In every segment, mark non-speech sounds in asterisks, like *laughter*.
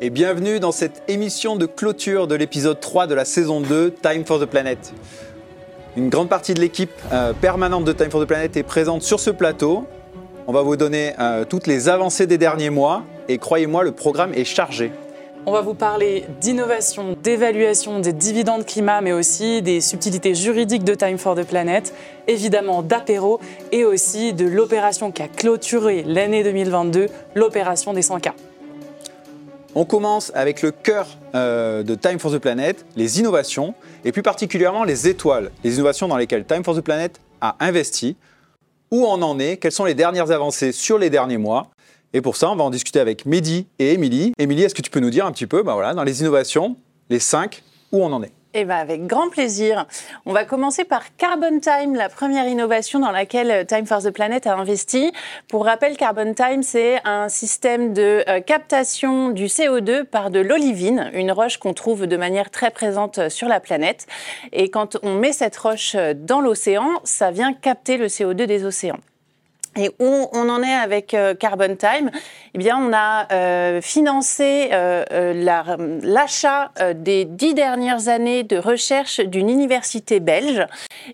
et bienvenue dans cette émission de clôture de l'épisode 3 de la saison 2 Time for the Planet. Une grande partie de l'équipe euh, permanente de Time for the Planet est présente sur ce plateau. On va vous donner euh, toutes les avancées des derniers mois et croyez-moi, le programme est chargé. On va vous parler d'innovation, d'évaluation des dividendes climat, mais aussi des subtilités juridiques de Time for the Planet, évidemment d'apéro et aussi de l'opération qui a clôturé l'année 2022, l'opération des 100K. On commence avec le cœur euh, de Time for the Planet, les innovations, et plus particulièrement les étoiles, les innovations dans lesquelles Time for the Planet a investi. Où on en est Quelles sont les dernières avancées sur les derniers mois? Et pour ça, on va en discuter avec Mehdi et Émilie. Émilie, est-ce que tu peux nous dire un petit peu, voilà, dans les innovations, les cinq, où on en est? Eh ben avec grand plaisir. On va commencer par Carbon Time, la première innovation dans laquelle euh, Time for the Planet a investi. Pour rappel, Carbon Time, c'est un système de euh, captation du CO2 par de l'olivine, une roche qu'on trouve de manière très présente euh, sur la planète. Et quand on met cette roche dans l'océan, ça vient capter le CO2 des océans. Et où on en est avec euh, Carbon Time? Eh bien, on a euh, financé euh, l'achat des dix dernières années de recherche d'une université belge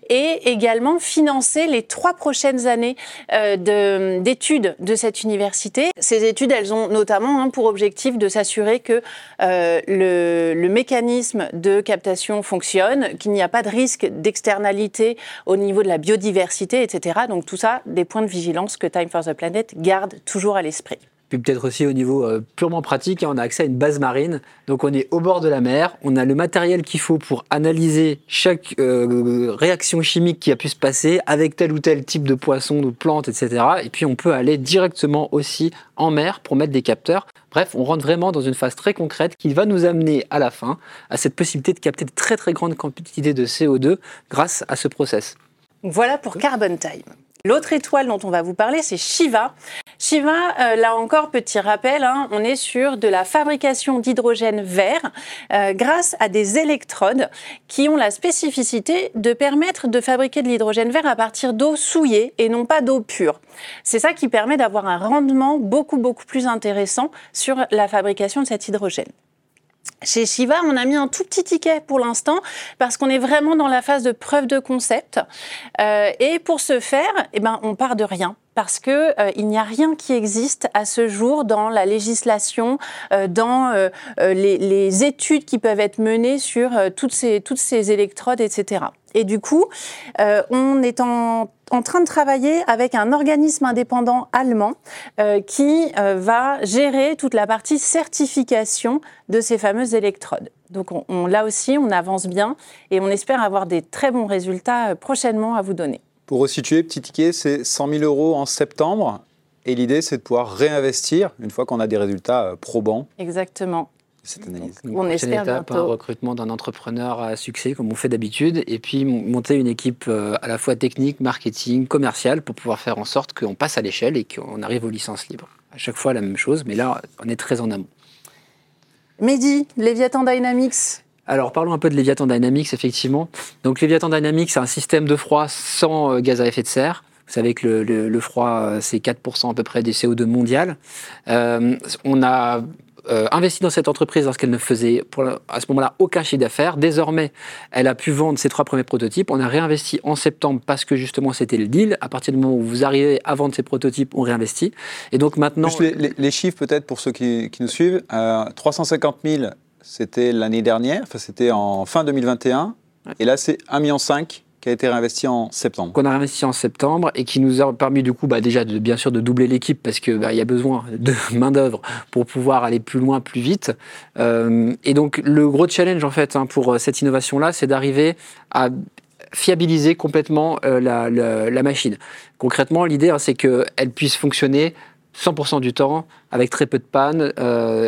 et également financé les trois prochaines années d'études de, cette université. Ces études, elles ont notamment hein, pour objectif de s'assurer que le, le mécanisme de captation fonctionne, qu'il n'y a pas de risque d'externalité au niveau de la biodiversité, etc. Donc tout ça, des points de vigilance que Time for the Planet garde toujours à l'esprit. Puis peut-être aussi au niveau euh, purement pratique, hein, on a accès à une base marine. Donc on est au bord de la mer, on a le matériel qu'il faut pour analyser chaque euh, réaction chimique qui a pu se passer avec tel ou tel type de poisson, de plante, etc. Et puis on peut aller directement aussi en mer pour mettre des capteurs. Bref, on rentre vraiment dans une phase très concrète qui va nous amener à la fin à cette possibilité de capter de très très grandes quantités de CO2 grâce à ce process. Voilà pour Carbon Time. L'autre étoile dont on va vous parler, c'est Shiva. Shiva, euh, là encore, petit rappel, hein, on est sur de la fabrication d'hydrogène vert euh, grâce à des électrodes qui ont la spécificité de permettre de fabriquer de l'hydrogène vert à partir d'eau souillée et non pas d'eau pure. C'est ça qui permet d'avoir un rendement beaucoup, beaucoup plus intéressant sur la fabrication de cet hydrogène. Chez Shiva, on a mis un tout petit ticket pour l'instant parce qu'on est vraiment dans la phase de preuve de concept. Euh, et pour ce faire, eh ben, on part de rien parce que euh, il n'y a rien qui existe à ce jour dans la législation, euh, dans les, les, études qui peuvent être menées sur toutes ces toutes ces électrodes, etc. Et du coup, on est en en train de travailler avec un organisme indépendant allemand euh, qui euh, va gérer toute la partie certification de ces fameuses électrodes. Donc on, là aussi, on avance bien et on espère avoir des très bons résultats euh, prochainement à vous donner. Pour resituer, petit ticket, c'est 100 000 euros en septembre. Et l'idée, c'est de pouvoir réinvestir une fois qu'on a des résultats probants. Exactement cette analyse. on espère étape, un recrutement d'un entrepreneur à succès comme on fait d'habitude, et puis monter une équipe euh, à la fois technique, marketing, commerciale pour pouvoir faire en sorte qu'on passe à l'échelle et qu'on arrive aux licences libres. À chaque fois la même chose, mais là on est très en amont. Mehdi, Leviathan Dynamics. Alors parlons un peu de Leviathan Dynamics, effectivement. Donc Leviathan Dynamics, c'est un système de froid sans euh, gaz à effet de serre. Vous savez que le, froid, euh, c'est 4% à peu près des CO2 mondial. on a euh, investi dans cette entreprise lorsqu'elle ne faisait pour, à ce moment-là aucun chiffre d'affaires. Désormais, elle a pu vendre ses trois premiers prototypes. On a réinvesti en septembre parce que justement c'était le deal. À partir du moment où vous arrivez à vendre ces prototypes, on réinvestit. Et donc maintenant. les, chiffres peut-être pour ceux qui, nous suivent. 350 euh, 000, c'était l'année dernière, enfin c'était en fin 2021. Et là, c'est 1,5 million qui a été réinvesti en septembre. Qu'on a réinvesti en septembre et qui nous a permis du coup bah, déjà bien sûr de doubler l'équipe parce qu'il bah, y a besoin de *laughs* main d'œuvre pour pouvoir aller plus loin, plus vite. Euh, et donc le gros challenge en fait hein, pour euh, cette innovation là, c'est d'arriver à fiabiliser complètement euh, la, machine. Concrètement, l'idée hein, c'est qu'elle puisse fonctionner 100% du temps, avec très peu de panne,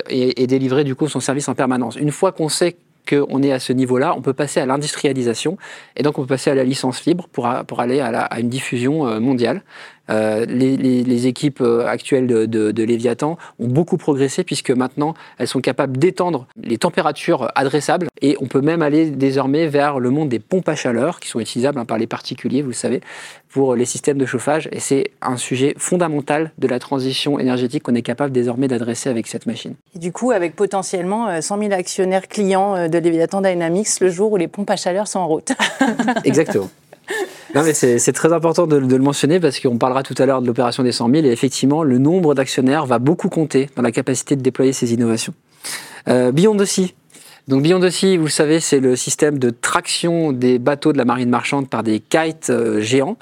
et, et, délivrer du coup son service en permanence. Une fois qu'on sait qu'on est à ce niveau-là, on peut passer à l'industrialisation et donc on peut passer à la licence libre pour, aller à, une diffusion euh, mondiale. Euh, les, les- les équipes euh, actuelles de, de, de Léviathan ont beaucoup progressé puisque maintenant elles sont capables d'étendre les températures adressables et on peut même aller désormais vers le monde des pompes à chaleur qui sont utilisables hein, par les particuliers, vous le savez, pour les systèmes de chauffage et c'est un sujet fondamental de la transition énergétique qu'on est capable désormais d'adresser avec cette machine. Et du coup, avec potentiellement euh, 100 000 actionnaires clients euh, de Leviathan Dynamics le jour où les pompes à chaleur sont en route. Exactement. *laughs* Non, mais c'est très important de, le mentionner parce qu'on parlera tout à l'heure de l'opération des 100 000 et effectivement, le nombre d'actionnaires va beaucoup compter dans la capacité de déployer ces innovations. Euh, Beyond. Donc Beyond Sea, vous le savez, c'est le système de traction des bateaux de la marine marchande par des kites euh, géants.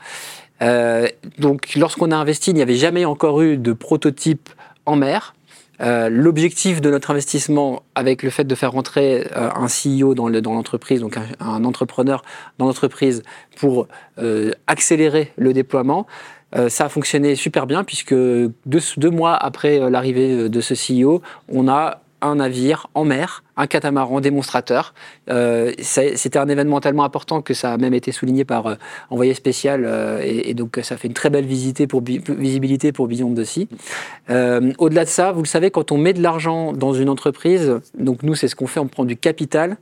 Euh, donc lorsqu'on a investi, il n'y avait jamais encore eu de prototype en mer. Euh, L'objectif de notre investissement, avec le fait de faire rentrer euh, un CEO dans le- dans l'entreprise, donc un, entrepreneur dans l'entreprise, pour euh, accélérer le déploiement, ça a fonctionné super bien puisque deux, mois après l'arrivée de ce CEO, on a un navire en mer, un catamaran démonstrateur. Euh, C'était un événement tellement important que ça a même été souligné par euh, envoyé spécial euh, et, donc ça fait une très belle pour, Bi- visibilité pour Beyond the Sea. Euh, Au-delà de ça, vous le savez, quand on met de l'argent dans une entreprise, donc nous c'est ce qu'on fait, on prend du capital.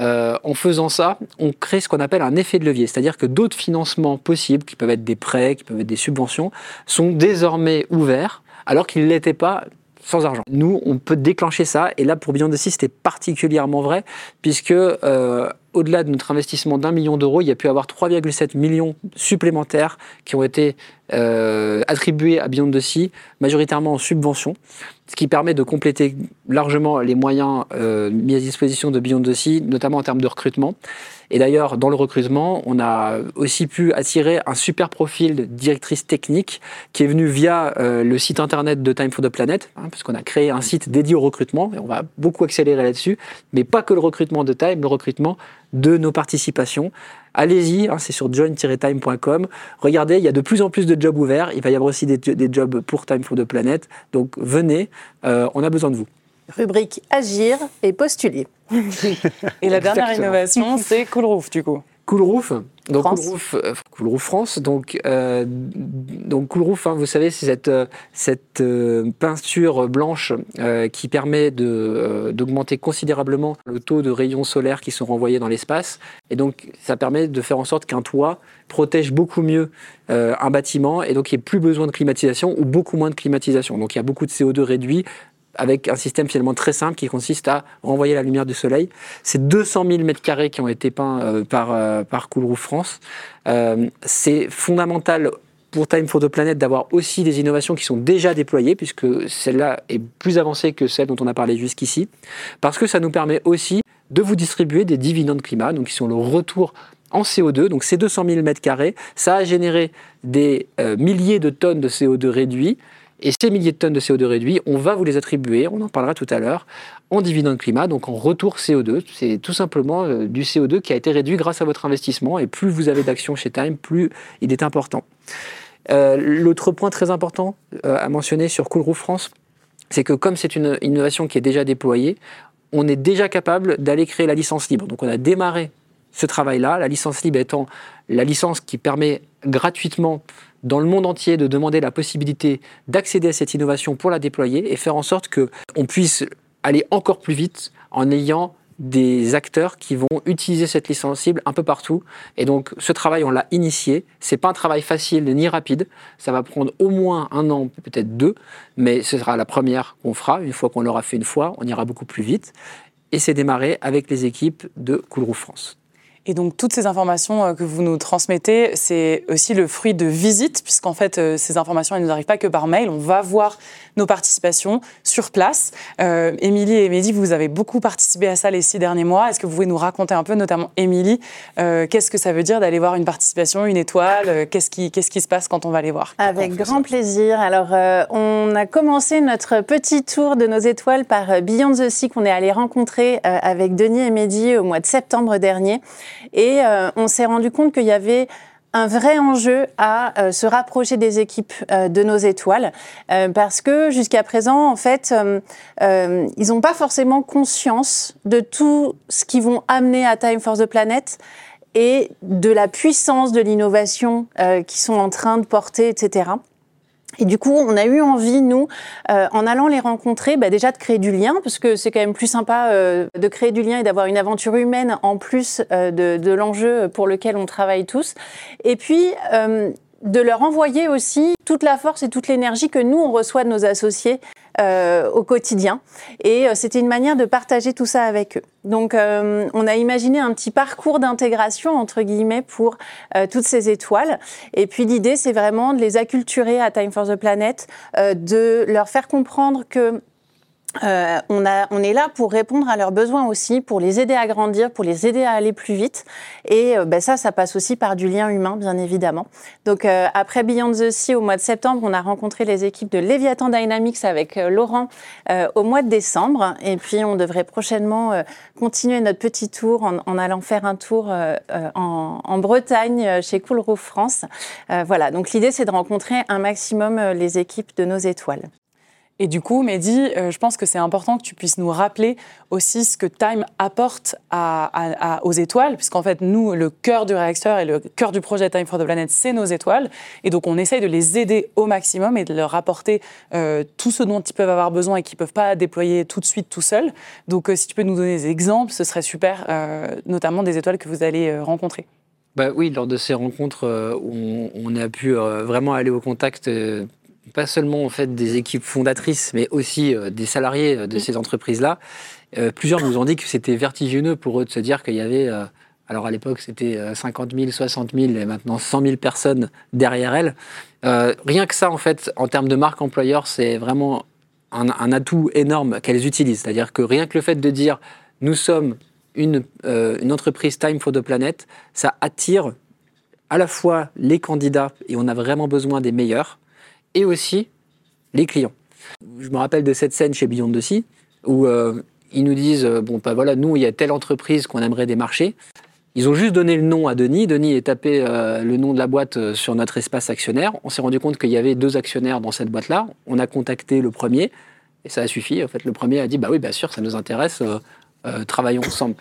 En faisant ça, on crée ce qu'on appelle un effet de levier, c'est-à-dire que d'autres financements possibles, qui peuvent être des prêts, qui peuvent être des subventions, sont désormais ouverts, alors qu'ils ne l'étaient pas sans argent. Nous, on peut déclencher ça, et là pour Beyond the Sea, c'était particulièrement vrai, puisque euh, au-delà de notre investissement d'un million d'euros, il y a pu avoir 3,7 millions supplémentaires qui ont été euh, attribués à Beyond the Sea, majoritairement en subvention, ce qui permet de compléter largement les moyens euh, mis à disposition de Beyond the Sea, notamment en termes de recrutement. Et d'ailleurs, dans le recrutement, on a aussi pu attirer un super profil de directrice technique qui est venu via euh, le site internet de Time for the Planet, hein, puisqu'on a créé un site dédié au recrutement, et on va beaucoup accélérer là-dessus, mais pas que le recrutement de Time, le recrutement de nos participations. Allez-y, hein, c'est sur join-time.com. Regardez, il y a de plus en plus de jobs ouverts. Il va y avoir aussi des, des jobs pour Time for the Planet. Donc venez, euh, on a besoin de vous. Rubrique Agir et postuler. *laughs* Et la dernière Exactement. innovation, c'est Cool Roof, du coup. Cool Roof, donc France. Cool Roof, euh, France, donc euh, donc Cool Roof, hein, vous savez, c'est cette euh, cette euh, peinture blanche euh, qui permet de d'augmenter considérablement le taux de rayons solaires qui sont renvoyés dans l'espace, et donc ça permet de faire en sorte qu'un toit protège beaucoup mieux un bâtiment, et donc il n'y ait plus besoin de climatisation ou beaucoup moins de climatisation. Donc il y a beaucoup de CO2 réduit avec un système finalement très simple qui consiste à renvoyer la lumière du soleil. C'est 200 000 mètres carrés qui ont été peints euh, par, euh, par France. Euh, c'est fondamental pour Time for the Planet d'avoir aussi des innovations qui sont déjà déployées, puisque celle-là est plus avancée que celle dont on a parlé jusqu'ici, parce que ça nous permet aussi de vous distribuer des dividendes climat, donc qui sont le retour en CO2. Donc ces 200 000 mètres carrés, ça a généré des euh, milliers de tonnes de CO2 réduits. Et ces milliers de tonnes de CO2 réduits, on va vous les attribuer, on en parlera tout à l'heure, en dividende climat, donc en retour CO2. C'est tout simplement euh, du CO2 qui a été réduit grâce à votre investissement. Et plus vous avez d'actions chez Time, plus il est important. Euh, L'autre point très important euh, à mentionner sur Cool Roof France, c'est que comme c'est une innovation qui est déjà déployée, on est déjà capable d'aller créer la licence libre. Donc on a démarré ce travail-là, la licence libre étant la licence qui permet gratuitement dans le monde entier de demander la possibilité d'accéder à cette innovation pour la déployer et faire en sorte qu'on puisse aller encore plus vite en ayant des acteurs qui vont utiliser cette licence cible un peu partout. Et donc, ce travail, on l'a initié. C'est pas un travail facile ni rapide. Ça va prendre au moins un an, peut-être deux, mais ce sera la première qu'on fera. Une fois qu'on l'aura fait une fois, on ira beaucoup plus vite. Et c'est démarré avec les équipes de Cool Roof France. Et donc, toutes ces informations euh, que vous nous transmettez, c'est aussi le fruit de visites, puisqu'en fait, euh, ces informations, elles ne nous arrivent pas que par mail. On va voir nos participations sur place. Euh, Émilie et Mehdi, vous avez beaucoup participé à ça les six derniers mois. Est-ce que vous pouvez nous raconter un peu, notamment Émilie, euh, qu'est-ce que ça veut dire d'aller voir une participation, une étoile euh, Qu'est-ce qui, qu'est-ce qui se passe quand on va les voir Avec grand plaisir. Alors, on a commencé notre petit tour de nos étoiles par Beyond the Sea qu'on est allé rencontrer avec Denis et Mehdi au mois de septembre dernier. Et on s'est rendu compte qu'il y avait un vrai enjeu à euh, se rapprocher des équipes euh, de nos étoiles euh, parce que jusqu'à présent, en fait, euh, euh, ils n'ont pas forcément conscience de tout ce qu'ils vont amener à Time for the Planet et de la puissance de l'innovation euh, qui sont en train de porter, etc. Et du coup, on a eu envie, nous, euh, en allant les rencontrer, bah, déjà de créer du lien, parce que c'est quand même plus sympa euh, de créer du lien et d'avoir une aventure humaine en plus euh, de, de l'enjeu pour lequel on travaille tous. Et puis, euh, de leur envoyer aussi toute la force et toute l'énergie que nous, on reçoit de nos associés euh, au quotidien. Et euh, c'était une manière de partager tout ça avec eux. Donc, euh, on a imaginé un petit parcours d'intégration, entre guillemets, pour euh, toutes ces étoiles. Et puis, l'idée, c'est vraiment de les acculturer à Time for the Planet, euh, de leur faire comprendre que euh, on, a, on est là pour répondre à leurs besoins aussi, pour les aider à grandir, pour les aider à aller plus vite. Et euh, ben ça, ça passe aussi par du lien humain, bien évidemment. Donc euh, après Beyond the Sea, au mois de septembre, on a rencontré les équipes de Leviathan Dynamics avec euh, Laurent euh, au mois de décembre. Et puis on devrait prochainement continuer notre petit tour en, en allant faire un tour en, en Bretagne chez Cool Roof France. Voilà, donc l'idée c'est de rencontrer un maximum les équipes de nos étoiles. Et du coup, Mehdi, euh, je pense que c'est important que tu puisses nous rappeler aussi ce que Time apporte aux étoiles, puisqu'en fait, nous, le cœur du réacteur et le cœur du projet Time for the Planet, c'est nos étoiles. Et donc, on essaye de les aider au maximum et de leur apporter euh, tout ce dont ils peuvent avoir besoin et qu'ils ne peuvent pas déployer tout de suite tout seuls. Donc, euh, si tu peux nous donner des exemples, ce serait super, notamment des étoiles que vous allez rencontrer. Bah oui, lors de ces rencontres, on, a pu vraiment aller au contact, pas seulement en fait des équipes fondatrices, mais aussi euh, des salariés euh, de ces entreprises-là. Euh, plusieurs nous ont dit que c'était vertigineux pour eux de se dire qu'il y avait, euh, alors à l'époque c'était euh, 50 000, 60 000, et maintenant 100 000 personnes derrière elles. Rien que ça, en fait, en termes de marque employeur, c'est vraiment un, un atout énorme qu'elles utilisent. C'est-à-dire que rien que le fait de dire nous sommes une, une entreprise Time for the Planet, ça attire à la fois les candidats, et on a vraiment besoin des meilleurs, et aussi les clients. Je me rappelle de cette scène chez Beyond the Sea, où euh, ils nous disent, euh, bon, bah voilà, nous, il y a telle entreprise qu'on aimerait démarcher. Ils ont juste donné le nom à Denis. Denis est tapé euh, le nom de la boîte sur notre espace actionnaire. On s'est rendu compte qu'il y avait deux actionnaires dans cette boîte-là. On a contacté le premier, et ça a suffi. En fait, le premier a dit, bah oui, bien sûr, ça nous intéresse, travaillons ensemble.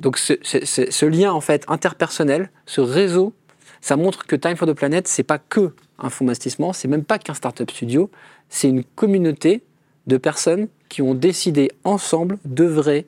Donc ce- ce lien en fait interpersonnel, ce réseau, ça montre que Time for the Planet, c'est pas que un fonds d'investissement, c'est même pas qu'un startup studio, c'est une communauté de personnes qui ont décidé ensemble d'œuvrer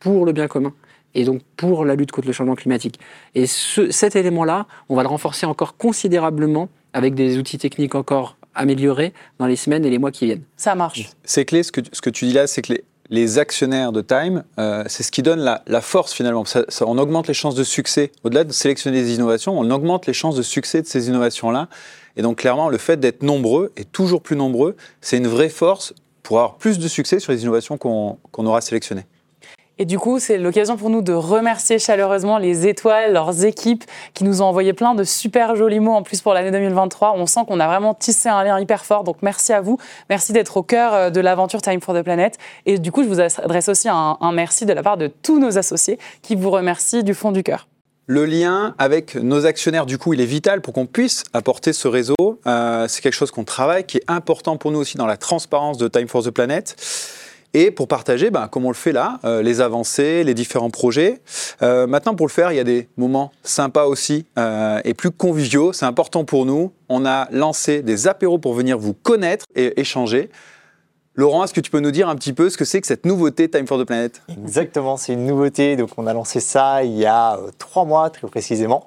pour le bien commun et donc pour la lutte contre le changement climatique. Et ce- cet élément-là, on va le renforcer encore considérablement avec des outils techniques encore améliorés dans les semaines et les mois qui viennent. Ça marche. C'est clé, ce que, ce que tu dis là, c'est que les, les actionnaires de Time, euh, c'est ce qui donne la, la force finalement. Ça- ça- on augmente les chances de succès. Au-delà de sélectionner des innovations, on augmente les chances de succès de ces innovations-là. Et donc clairement, le fait d'être nombreux et toujours plus nombreux, c'est une vraie force pour avoir plus de succès sur les innovations qu'on qu'on aura sélectionnées. Et du coup, c'est l'occasion pour nous de remercier chaleureusement les étoiles, leurs équipes, qui nous ont envoyé plein de super jolis mots en plus pour l'année 2023. On sent qu'on a vraiment tissé un lien hyper fort. Donc merci à vous. Merci d'être au cœur euh, de l'aventure Time for the Planet. Et du coup, je vous adresse aussi un, merci de la part de tous nos associés qui vous remercient du fond du cœur. Le lien avec nos actionnaires, du coup, il est vital pour qu'on puisse apporter ce réseau. Euh, c'est quelque chose qu'on travaille, qui est important pour nous aussi dans la transparence de Time for the Planet. Et pour partager, ben, comme on le fait là, euh, les avancées, les différents projets. Euh, maintenant, pour le faire, il y a des moments sympas aussi euh, et plus conviviaux. C'est important pour nous. On a lancé des apéros pour venir vous connaître et échanger. Laurent, est-ce que tu peux nous dire un petit peu ce que c'est que cette nouveauté Time for the Planet? Exactement, c'est une nouveauté. Donc, on a lancé ça il y a trois mois, très précisément.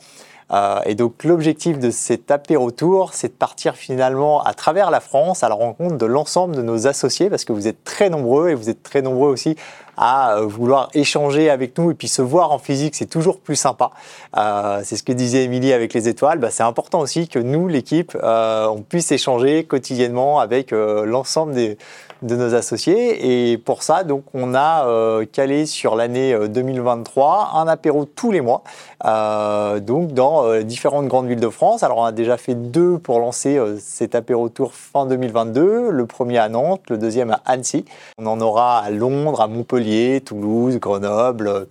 Euh, et donc, l'objectif de cet apéro tour, c'est de partir finalement à travers la France à la rencontre de l'ensemble de nos associés, parce que vous êtes très nombreux et vous êtes très nombreux aussi à euh, vouloir échanger avec nous et puis se voir en physique, c'est toujours plus sympa. Euh, c'est ce que disait Émilie avec les étoiles. Bah, c'est important aussi que nous, l'équipe, on puisse échanger quotidiennement avec l'ensemble des de nos associés. Et pour ça, donc, on a euh, calé sur l'année euh, 2023 un apéro tous les mois, euh, donc dans euh, différentes grandes villes de France. Alors, on a déjà fait deux pour lancer euh, cet apéro tour fin 2022. Le premier à Nantes, le deuxième à Annecy. On en aura à Londres, à Montpellier, Toulouse, Grenoble.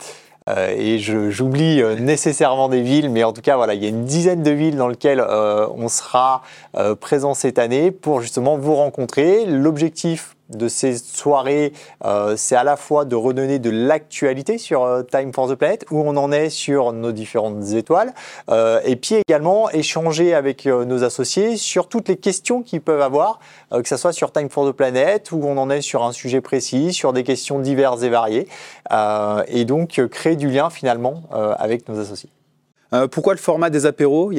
Euh, et j'oublie euh, nécessairement des villes, mais en tout cas, voilà, il y a une dizaine de villes dans lesquelles euh, on sera euh, présent cette année pour justement vous rencontrer. L'objectif de ces soirées, euh, c'est à la fois de redonner de l'actualité sur euh, Time for the Planet, où on en est sur nos différentes étoiles, euh, et puis également échanger avec nos associés sur toutes les questions qu'ils peuvent avoir, que ce soit sur Time for the Planet, où on en est sur un sujet précis, sur des questions diverses et variées, et donc créer du lien finalement avec nos associés. Pourquoi le format des apéros?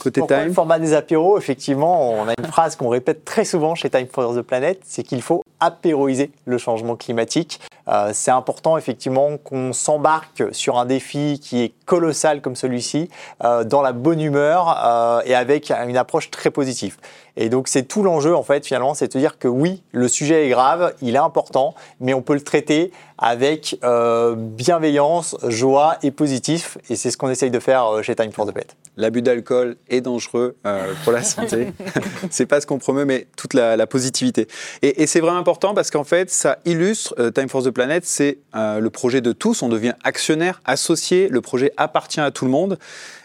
Côté Pourquoi time. le format des apéros Effectivement, on a une phrase qu'on répète très souvent chez Time for the Planet, c'est qu'il faut apéroiser le changement climatique. Euh, c'est important effectivement qu'on s'embarque sur un défi qui est colossal comme celui-ci, euh, dans la bonne humeur euh, et avec une approche très positive. Et donc c'est tout l'enjeu en fait finalement, c'est de dire que oui, le sujet est grave, il est important, mais on peut le traiter avec euh, bienveillance, joie et positif. Et c'est ce qu'on essaye de faire euh, chez Time for the Planet. L'abus d'alcool est dangereux euh, pour la santé. *laughs* c'est pas ce qu'on promeut, mais toute la, la positivité. Et, et c'est vraiment important parce qu'en fait, ça illustre euh, Time for the Planet, c'est euh, le projet de tous. On devient actionnaire, associé. Le projet appartient à tout le monde.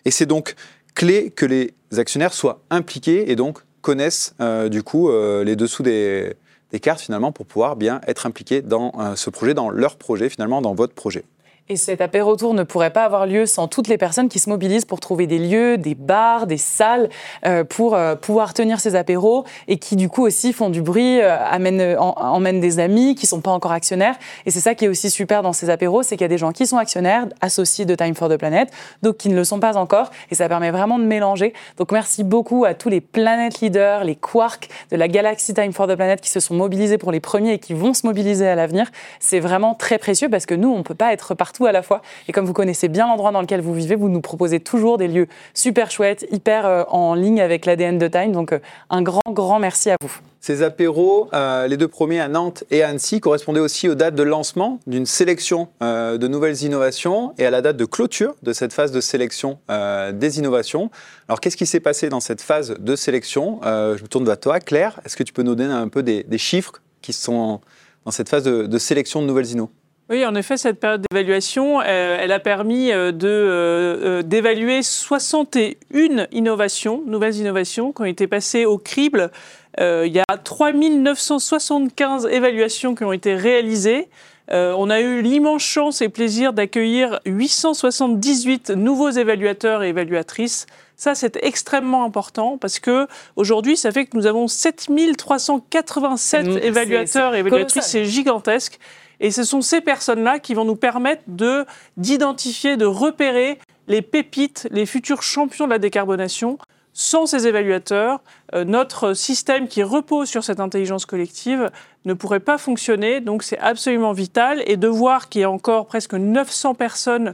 Et c'est donc clé que les actionnaires soient impliqués et donc connaissent euh, du coup euh, les dessous des, cartes finalement pour pouvoir bien être impliqués dans euh, ce projet, dans leur projet finalement, dans votre projet. Et cet apéro tour ne pourrait pas avoir lieu sans toutes les personnes qui se mobilisent pour trouver des lieux, des bars, des salles euh, pour euh, pouvoir tenir ces apéros et qui du coup aussi font du bruit, euh, amènent, euh, en- emmènent des amis qui sont pas encore actionnaires. Et c'est ça qui est aussi super dans ces apéros, c'est qu'il y a des gens qui sont actionnaires, associés de Time for the Planet, d'autres qui ne le sont pas encore. Et ça permet vraiment de mélanger. Donc merci beaucoup à tous les Planet Leaders, les Quarks de la galaxie Time for the Planet qui se sont mobilisés pour les premiers et qui vont se mobiliser à l'avenir. C'est vraiment très précieux parce que nous, on peut pas être partout à la fois. Et comme vous connaissez bien l'endroit dans lequel vous vivez, vous nous proposez toujours des lieux super chouettes, hyper euh, en ligne avec l'ADN de Time. Donc euh, un grand, grand merci à vous. Ces apéros, euh, les deux premiers à Nantes et à Annecy, correspondaient aussi aux dates de lancement d'une sélection de nouvelles innovations et à la date de clôture de cette phase de sélection des innovations. Alors, qu'est-ce qui s'est passé dans cette phase de sélection? Je me tourne vers toi, Claire. Est-ce que tu peux nous donner un peu des, des chiffres qui sont dans cette phase de, de sélection de nouvelles innovations Oui, en effet, cette période d'évaluation, euh, elle a permis euh, de, euh, d'évaluer 61 innovations, nouvelles innovations, qui ont été passées au crible. Euh, il y a 3975 évaluations qui ont été réalisées. Euh, on a eu l'immense chance et plaisir d'accueillir 878 nouveaux évaluateurs et évaluatrices. Ça, c'est extrêmement important parce que aujourd'hui, ça fait que nous avons 7387 Mm, c'est- évaluateurs et évaluatrices. C'est gigantesque. Et ce sont ces personnes-là qui vont nous permettre de d'identifier, de repérer les pépites, les futurs champions de la décarbonation. Sans ces évaluateurs, euh, notre système qui repose sur cette intelligence collective ne pourrait pas fonctionner. Donc c'est absolument vital. Et de voir qu'il y a encore presque 900 personnes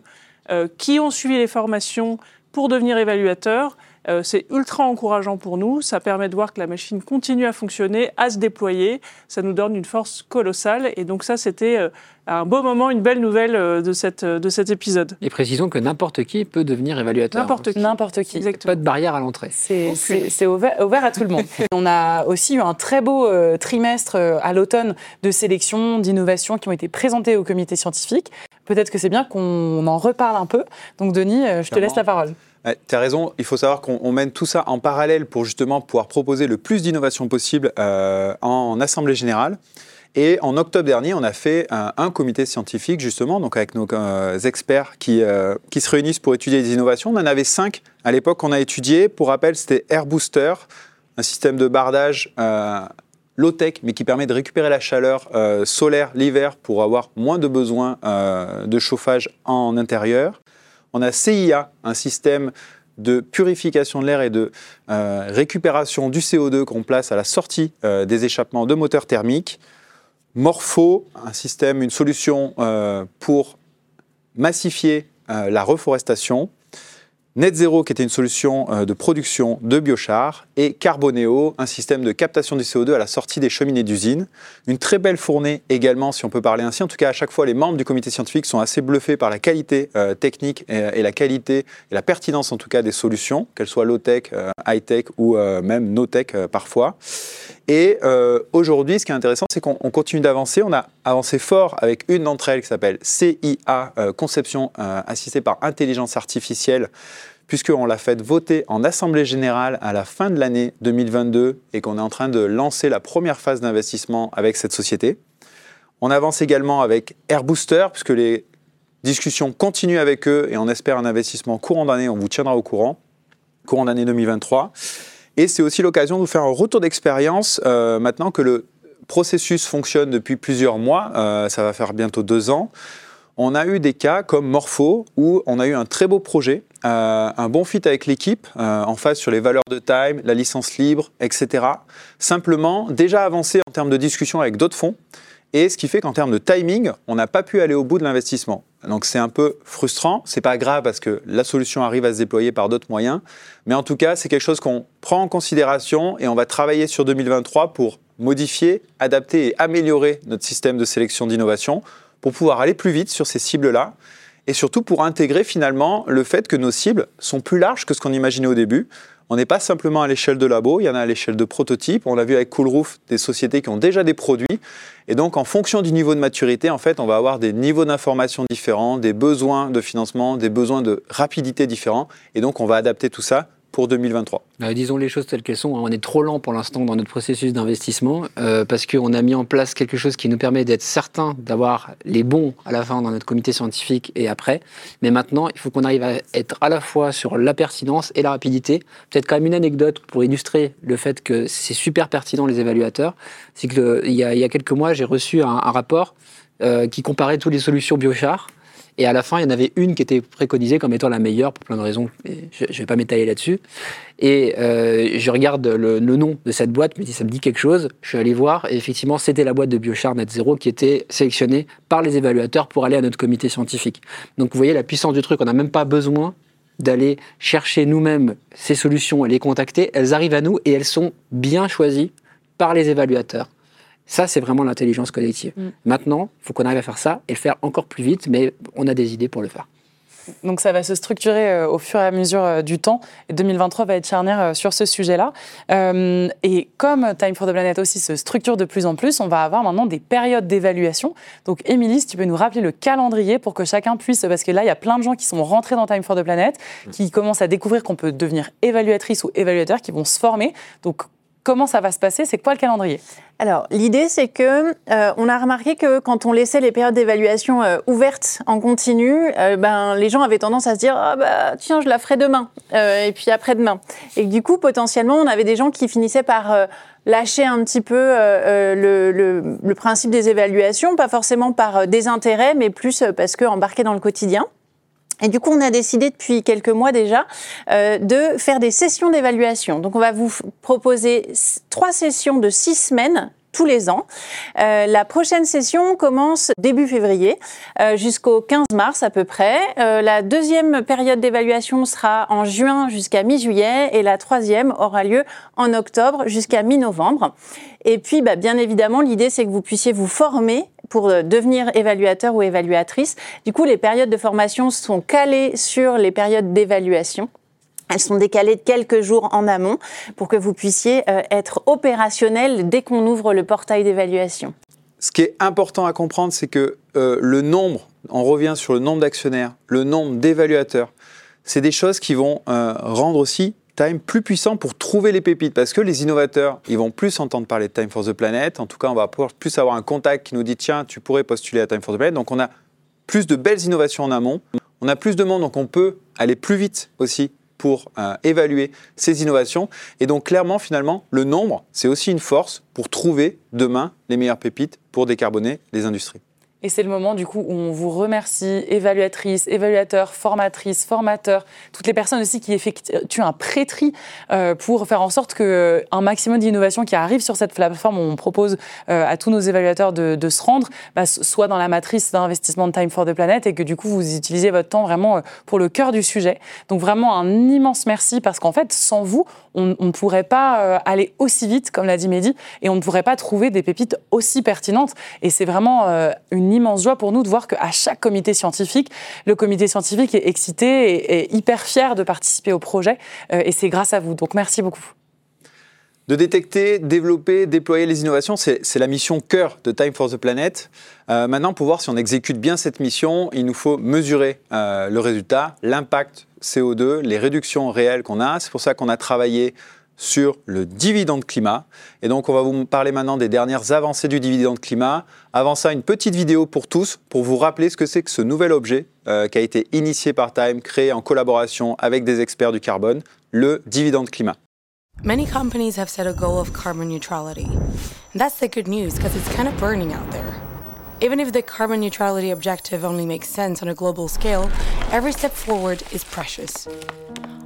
euh, qui ont suivi les formations pour devenir évaluateurs, euh, c'est ultra encourageant pour nous. Ça permet de voir que la machine continue à fonctionner, à se déployer. Ça nous donne une force colossale. Et donc ça, c'était euh, un beau moment, une belle nouvelle euh, de, cette, de cet épisode. Et précisons que n'importe qui peut devenir évaluateur. N'importe qui. N'importe qui. Exactement. Pas de barrière à l'entrée. C'est- Aucune. C'est c'est ouvert, ouvert à tout le monde. *laughs* On a aussi eu un très beau euh, trimestre euh, à l'automne de sélection, d'innovation qui ont été présentés au comité scientifique. Peut-être que c'est bien qu'on en reparle un peu. Donc Denis, euh, je te laisse la parole. Tu as raison, il faut savoir qu'on on mène tout ça en parallèle pour justement pouvoir proposer le plus d'innovation possible euh, en assemblée générale. Et en octobre dernier, on a fait un, comité scientifique, justement, donc avec nos euh, experts qui, euh, qui se réunissent pour étudier les innovations. On en avait cinq à l'époque qu'on a étudié. Pour rappel, c'était Air Booster, un système de bardage low-tech, mais qui permet de récupérer la chaleur solaire l'hiver pour avoir moins de besoin de chauffage en intérieur. On a CIA, un système de purification de l'air et de euh, récupération du CO2 qu'on place à la sortie euh, des échappements de moteurs thermiques. Morpho, un système, une solution euh, pour massifier la reforestation. Net Zero, qui était une solution euh, de production de biochar, et Carboneo, un système de captation du CO2 à la sortie des cheminées d'usine. Une très belle fournée également, si on peut parler ainsi. En tout cas, à chaque fois, les membres du comité scientifique sont assez bluffés par la qualité euh, technique et, la qualité et la pertinence, en tout cas, des solutions, qu'elles soient low-tech, euh, high-tech ou même no-tech parfois. Et euh, aujourd'hui, ce qui est intéressant, c'est qu'on on continue d'avancer. On a avancé fort avec une d'entre elles qui s'appelle CIA, euh, conception euh, assistée par intelligence artificielle, puisqu'on l'a fait voter en Assemblée générale à la fin de l'année 2022 et qu'on est en train de lancer la première phase d'investissement avec cette société. On avance également avec Airbooster, puisque les discussions continuent avec eux et on espère un investissement courant d'année, on vous tiendra au courant, courant d'année 2023. Et c'est aussi l'occasion de vous faire un retour d'expérience euh, maintenant que le processus fonctionne depuis plusieurs mois, euh, ça va faire bientôt deux ans. On a eu des cas comme Morpho où on a eu un très beau projet, euh, un bon fit avec l'équipe, en face sur les valeurs de time, la licence libre, etc. Simplement, déjà avancé en termes de discussion avec d'autres fonds. Et ce qui fait qu'en termes de timing, on n'a pas pu aller au bout de l'investissement. Donc c'est un peu frustrant. C'est pas grave parce que la solution arrive à se déployer par d'autres moyens. Mais en tout cas, c'est quelque chose qu'on prend en considération et on va travailler sur 2023 pour modifier, adapter et améliorer notre système de sélection d'innovation pour pouvoir aller plus vite sur ces cibles-là et surtout pour intégrer finalement le fait que nos cibles sont plus larges que ce qu'on imaginait au début. On n'est pas simplement à l'échelle de labo, il y en a à l'échelle de prototypes. On l'a vu avec Coolroof, des sociétés qui ont déjà des produits. Et donc, en fonction du niveau de maturité, en fait, on va avoir des niveaux d'information différents, des besoins de financement, des besoins de rapidité différents. Et donc, on va adapter tout ça pour 2023 euh, Disons les choses telles qu'elles sont. Hein. On est trop lent pour l'instant dans notre processus d'investissement euh, parce qu'on a mis en place quelque chose qui nous permet d'être certain d'avoir les bons à la fin dans notre comité scientifique et après. Mais maintenant, il faut qu'on arrive à être à la fois sur la pertinence et la rapidité. Peut-être quand même une anecdote pour illustrer le fait que c'est super pertinent les évaluateurs. C'est qu'il y, a, il y a quelques mois, j'ai reçu un, rapport euh, qui comparait toutes les solutions biochar et à la fin, il y en avait une qui était préconisée comme étant la meilleure pour plein de raisons. je ne vais pas m'étaler là-dessus. Et euh, je regarde le, nom de cette boîte, dis ça me dit quelque chose. Je suis allé voir et effectivement, c'était la boîte de Biochar Net Zero qui était sélectionnée par les évaluateurs pour aller à notre comité scientifique. Donc vous voyez la puissance du truc. On n'a même pas besoin d'aller chercher nous-mêmes ces solutions et les contacter. Elles arrivent à nous et elles sont bien choisies par les évaluateurs. Ça, c'est vraiment l'intelligence collective. Mm. Maintenant, il faut qu'on arrive à faire ça et le faire encore plus vite, mais on a des idées pour le faire. Donc ça va se structurer euh, au fur et à mesure euh, du temps. Et 2023 va être charnière euh, sur ce sujet-là. et comme Time for the Planet aussi se structure de plus en plus, on va avoir maintenant des périodes d'évaluation. Donc Émilie, si tu peux nous rappeler le calendrier pour que chacun puisse, parce que là, il y a plein de gens qui sont rentrés dans Time for the Planet, qui commencent à découvrir qu'on peut devenir évaluatrice ou évaluateur, qui vont se former. Donc Comment ça va se passer C'est quoi le calendrier? Alors, l'idée, c'est que euh, on a remarqué que quand on laissait les périodes d'évaluation euh, ouvertes en continu, euh, ben, les gens avaient tendance à se dire ah bah tiens, je la ferai demain et puis après-demain. Et du coup, potentiellement, on avait des gens qui finissaient par lâcher un petit peu le, le, le, principe des évaluations, pas forcément par désintérêt, mais plus parce que embarqués dans le quotidien. Et du coup, on a décidé depuis quelques mois déjà euh, de faire des sessions d'évaluation. Donc, on va vous proposer trois sessions de six semaines tous les ans. Euh, la prochaine session commence début février euh, jusqu'au 15 mars à peu près. Euh, la deuxième période d'évaluation sera en juin jusqu'à mi-juillet et la troisième aura lieu en octobre jusqu'à mi-novembre. Et puis, bah, bien évidemment, l'idée c'est que vous puissiez vous former pour euh, devenir évaluateur ou évaluatrice. Du coup, les périodes de formation sont calées sur les périodes d'évaluation. Elles sont décalées de quelques jours en amont pour que vous puissiez euh, être opérationnel dès qu'on ouvre le portail d'évaluation. Ce qui est important à comprendre, c'est que euh, le nombre, on revient sur le nombre d'actionnaires, le nombre d'évaluateurs, c'est des choses qui vont rendre aussi Plus puissant pour trouver les pépites parce que les innovateurs, ils vont plus entendre parler de Time for the Planet. En tout cas, on va pouvoir plus avoir un contact qui nous dit tiens, tu pourrais postuler à Time for the Planet. Donc, on a plus de belles innovations en amont. On a plus de monde, donc on peut aller plus vite aussi pour euh, évaluer ces innovations. Et donc, clairement, finalement, le nombre, c'est aussi une force pour trouver demain les meilleures pépites pour décarboner les industries. Et c'est le moment du coup où on vous remercie, évaluatrices, évaluateurs, formatrices, formateurs, toutes les personnes aussi qui effectuent un pré-tri euh, pour faire en sorte qu'un euh, maximum d'innovations qui arrivent sur cette plateforme, on propose euh, à tous nos évaluateurs de, se rendre, bah, soit dans la matrice d'investissement de Time for the Planet et que du coup vous utilisez votre temps vraiment pour le cœur du sujet. Donc vraiment un immense merci parce qu'en fait sans vous, on ne pourrait pas aller aussi vite comme l'a dit Mehdi et on ne pourrait pas trouver des pépites aussi pertinentes. Et c'est vraiment une immense joie pour nous de voir qu'à chaque comité scientifique, le comité scientifique est excité et, hyper fier de participer au projet. Euh, et c'est grâce à vous. Donc merci beaucoup. de détecter, développer, déployer les innovations, c'est la mission cœur de Time for the Planet. Euh, maintenant, pour voir si on exécute bien cette mission, il nous faut mesurer euh, le résultat, l'impact CO2, les réductions réelles qu'on a. C'est pour ça qu'on a travaillé sur le dividende climat. Et donc, on va vous parler maintenant des dernières avancées du dividende climat. Avant ça, une petite vidéo pour tous, pour vous rappeler ce que c'est que ce nouvel objet euh, qui a été initié par Time, créé en collaboration avec des experts du carbone, le dividende climat. Many companies have set a goal of carbon neutrality. That's the good news because it's kind of burning out there. Even if the carbon neutrality objective only makes sense on a global scale, every step forward is precious.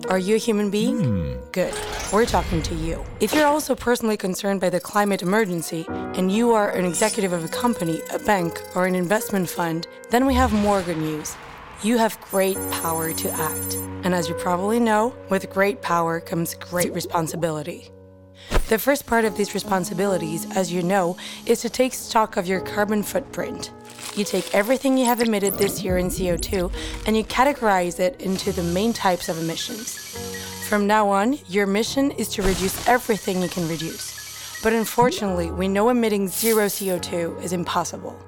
Are you a human being? Hmm. Good. We're talking to you. If you're also personally concerned by the climate emergency and you are an executive of a company, a bank, or an investment fund, then we have more good news. You have great power to act. And as you probably know, with great power comes great responsibility. The first part of these responsibilities, as you know, is to take stock of your carbon footprint. You take everything you have emitted this year in CO2 and you categorize it into the main types of emissions. From now on, your mission is to reduce everything you can reduce. But unfortunately, we know emitting zero CO2 is impossible.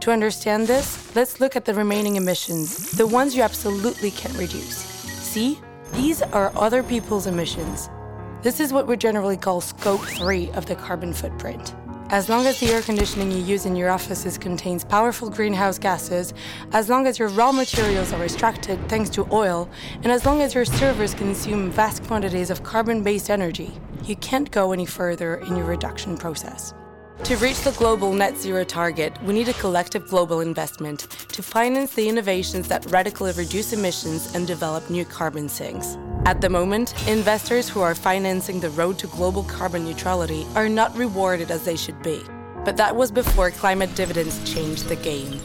To understand this, let's look at the remaining emissions, the ones you absolutely can't reduce. See? These are other people's emissions, this is what we generally call scope 3 of the carbon footprint. As long as the air conditioning you use in your offices contains powerful greenhouse gases, as long as your raw materials are extracted thanks to oil, and as long as your servers consume vast quantities of carbon based energy, you can't go any further in your reduction process. To reach the global net zero target, we need a collective global investment to finance the innovations that radically reduce emissions and develop new carbon sinks. At the moment, investors who are financing the road to global carbon neutrality are not rewarded as they should be. But that was before climate dividends changed the game.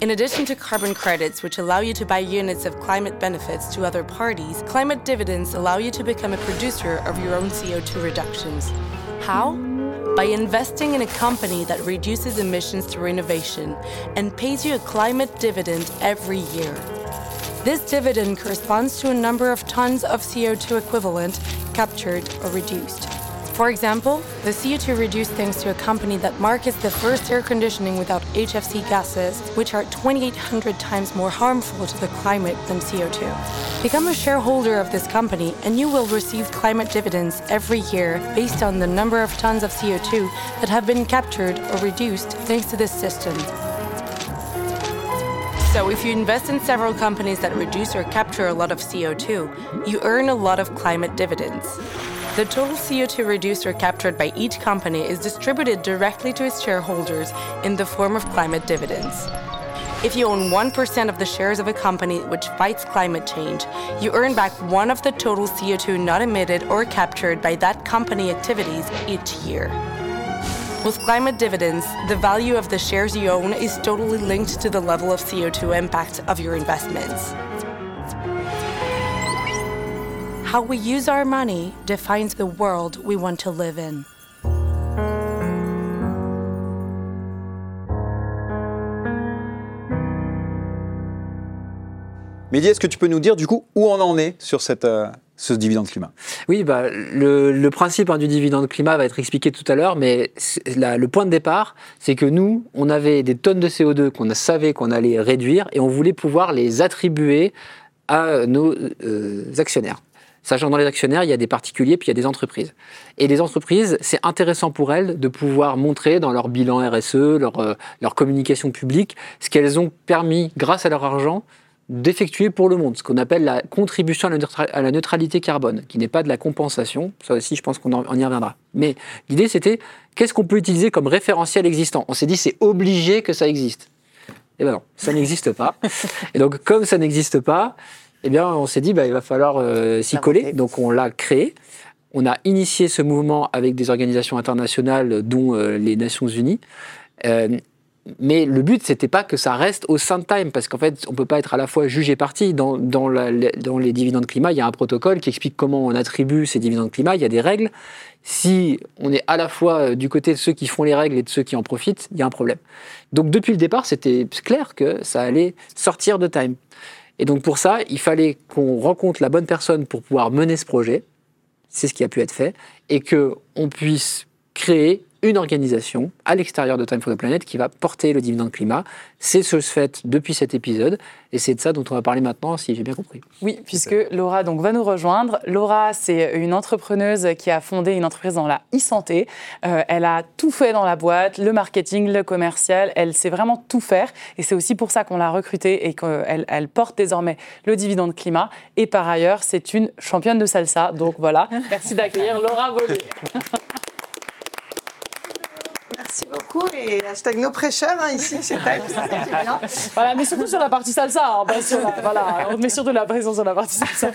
In addition to carbon credits, which allow you to buy units of climate benefits to other parties, climate dividends allow you to become a producer of your own CO2 reductions. How? By investing in a company that reduces emissions through innovation and pays you a climate dividend every year. This dividend corresponds to a number of tons of CO2 equivalent captured or reduced. For example, the CO2 reduced thanks to a company that markets the first air conditioning without HFC gases, which are 2,800 times more harmful to the climate than CO2. Become a shareholder of this company and you will receive climate dividends every year based on the number of tons of CO2 that have been captured or reduced thanks to this system. So, if you invest in several companies that reduce or capture a lot of CO2, you earn a lot of climate dividends. The total CO2 reduced or captured by each company is distributed directly to its shareholders in the form of climate dividends. If you own 1% of the shares of a company which fights climate change, you earn back one of the total CO2 not emitted or captured by that company activities each year. With climate dividends, the value of the shares you own is totally linked to the level of CO2 impact of your investments. How we use our money defines the world we want to live in. Mehdi, est-ce que tu peux nous dire du coup où on en est sur cette, euh, ce dividende climat? Oui, bah, le, le principe hein, du dividende climat va être expliqué tout à l'heure, mais la, le point de départ, c'est que nous, on avait des tonnes de CO2 qu'on savait qu'on allait réduire et on voulait pouvoir les attribuer à nos euh, actionnaires. Sachant que dans les actionnaires, il y a des particuliers puis il y a des entreprises. Et les entreprises, c'est intéressant pour elles de pouvoir montrer dans leur bilan RSE, leur, euh, leur communication publique, ce qu'elles ont permis, grâce à leur argent, d'effectuer pour le monde, ce qu'on appelle la contribution à la neutralité carbone, qui n'est pas de la compensation. Ça aussi, je pense qu'on y reviendra. Mais l'idée, c'était qu'est-ce qu'on peut utiliser comme référentiel existant? On s'est dit, c'est obligé que ça existe. Et ben non, ça n'existe pas. Et donc, comme ça n'existe pas, eh bien, on s'est dit, bah, il va falloir euh, s'y coller. Donc, on l'a créé. On a initié ce mouvement avec des organisations internationales, dont euh, les Nations Unies. Euh, mais le but, c'était pas que ça reste au sein de Time, parce qu'en fait, on peut pas être à la fois jugé parti. Dans, dans, la, dans, les dividendes climat, il y a un protocole qui explique comment on attribue ces dividendes climat. Il y a des règles. Si on est à la fois du côté de ceux qui font les règles et de ceux qui en profitent, il y a un problème. Donc depuis le départ, c'était clair que ça allait sortir de Time. Et donc pour ça, il fallait qu'on rencontre la bonne personne pour pouvoir mener ce projet. c'est ce qui a pu être fait, et que on puisse créer une organisation à l'extérieur de Time for the Planet qui va porter le dividende climat. C'est ce fait depuis cet épisode et c'est de ça dont on va parler maintenant, si j'ai bien compris. Oui, puisque Laura donc va nous rejoindre. Laura, c'est une entrepreneuse qui a fondé une entreprise dans la e-santé. Euh, elle a tout fait dans la boîte, le marketing, le commercial. Elle sait vraiment tout faire et c'est aussi pour ça qu'on l'a recrutée et qu'elle elle porte désormais le dividende climat. Et par ailleurs, c'est une championne de salsa. Donc voilà, *laughs* merci d'accueillir Laura Volé. *laughs* Merci beaucoup et hashtag no pressure hein, ici c'est *laughs* bien. Voilà, mais surtout sur la partie salsa. hein, sur la- voilà, on met surtout la présence sur la partie salsa.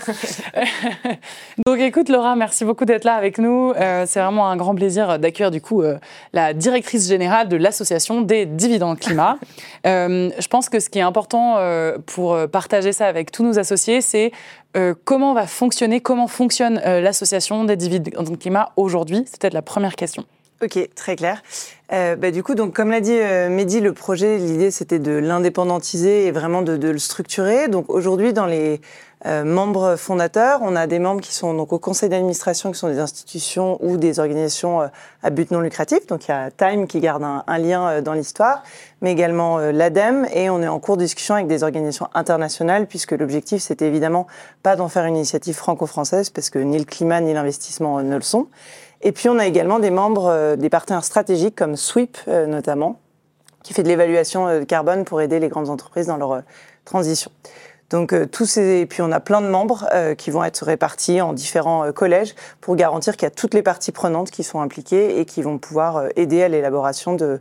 *laughs* Donc écoute Laura, merci beaucoup d'être là avec nous. Euh, c'est vraiment un grand plaisir d'accueillir du coup euh, la directrice générale de l'association des dividendes climat. Euh, je pense que ce qui est important pour partager ça avec tous nos associés, c'est euh, comment va fonctionner, comment fonctionne euh, l'association des dividendes climat aujourd'hui. C'est peut-être la première question. Ok, très clair. Euh, bah, du coup, donc, comme l'a dit euh, Mehdi, le projet, l'idée c'était de l'indépendantiser et vraiment de, de le structurer. Donc aujourd'hui, dans les euh, membres fondateurs, on a des membres qui sont donc au conseil d'administration, qui sont des institutions ou des organisations euh, à but non lucratif. Donc il y a Time qui garde un, un lien euh, dans l'histoire, mais également euh, l'ADEME. Et on est en cours de discussion avec des organisations internationales, puisque l'objectif c'était évidemment pas d'en faire une initiative franco-française, parce que ni le climat ni l'investissement ne le sont. Et puis on a également des membres, euh, des partenaires stratégiques comme Sweep euh, notamment, qui fait de l'évaluation euh, carbone pour aider les grandes entreprises dans leur transition. Donc tous ces, et puis on a plein de membres qui vont être répartis en différents collèges pour garantir qu'il y a toutes les parties prenantes qui sont impliquées et qui vont pouvoir aider à l'élaboration de,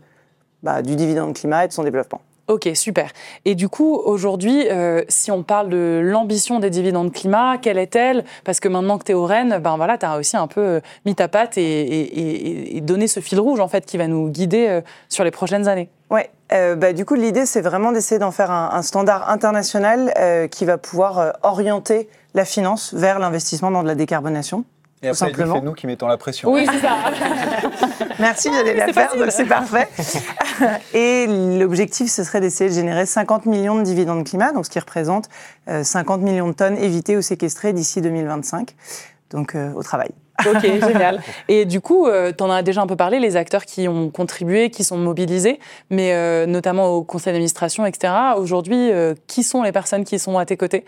bah, du dividende climat et de son développement. Ok, super. Et du coup, aujourd'hui, euh, si on parle de l'ambition des dividendes climat, quelle est-elle? Parce que maintenant que tu es au Rennes, ben voilà, tu as aussi un peu euh, mis ta patte et, et- et- donné ce fil rouge en fait qui va nous guider euh, sur les prochaines années. Ouais, euh, bah, du coup, l'idée, c'est vraiment d'essayer d'en faire un, un standard international euh, qui va pouvoir euh, orienter la finance vers l'investissement dans de la décarbonation. Et après, il dit, simplement. c'est nous qui mettons la pression. Oui, c'est ça. *laughs* Merci, j'allais la faire, donc c'est parfait. *laughs* Et l'objectif, ce serait d'essayer de générer 50 millions de dividendes climat, donc ce qui représente euh, 50 millions de tonnes évitées ou séquestrées d'ici 2025. Donc, euh, au travail. ok, *laughs* génial. Et du coup, tu en as déjà un peu parlé, les acteurs qui ont contribué, qui sont mobilisés, mais euh, notamment au conseil d'administration, etc. Aujourd'hui, euh, qui sont les personnes qui sont à tes côtés?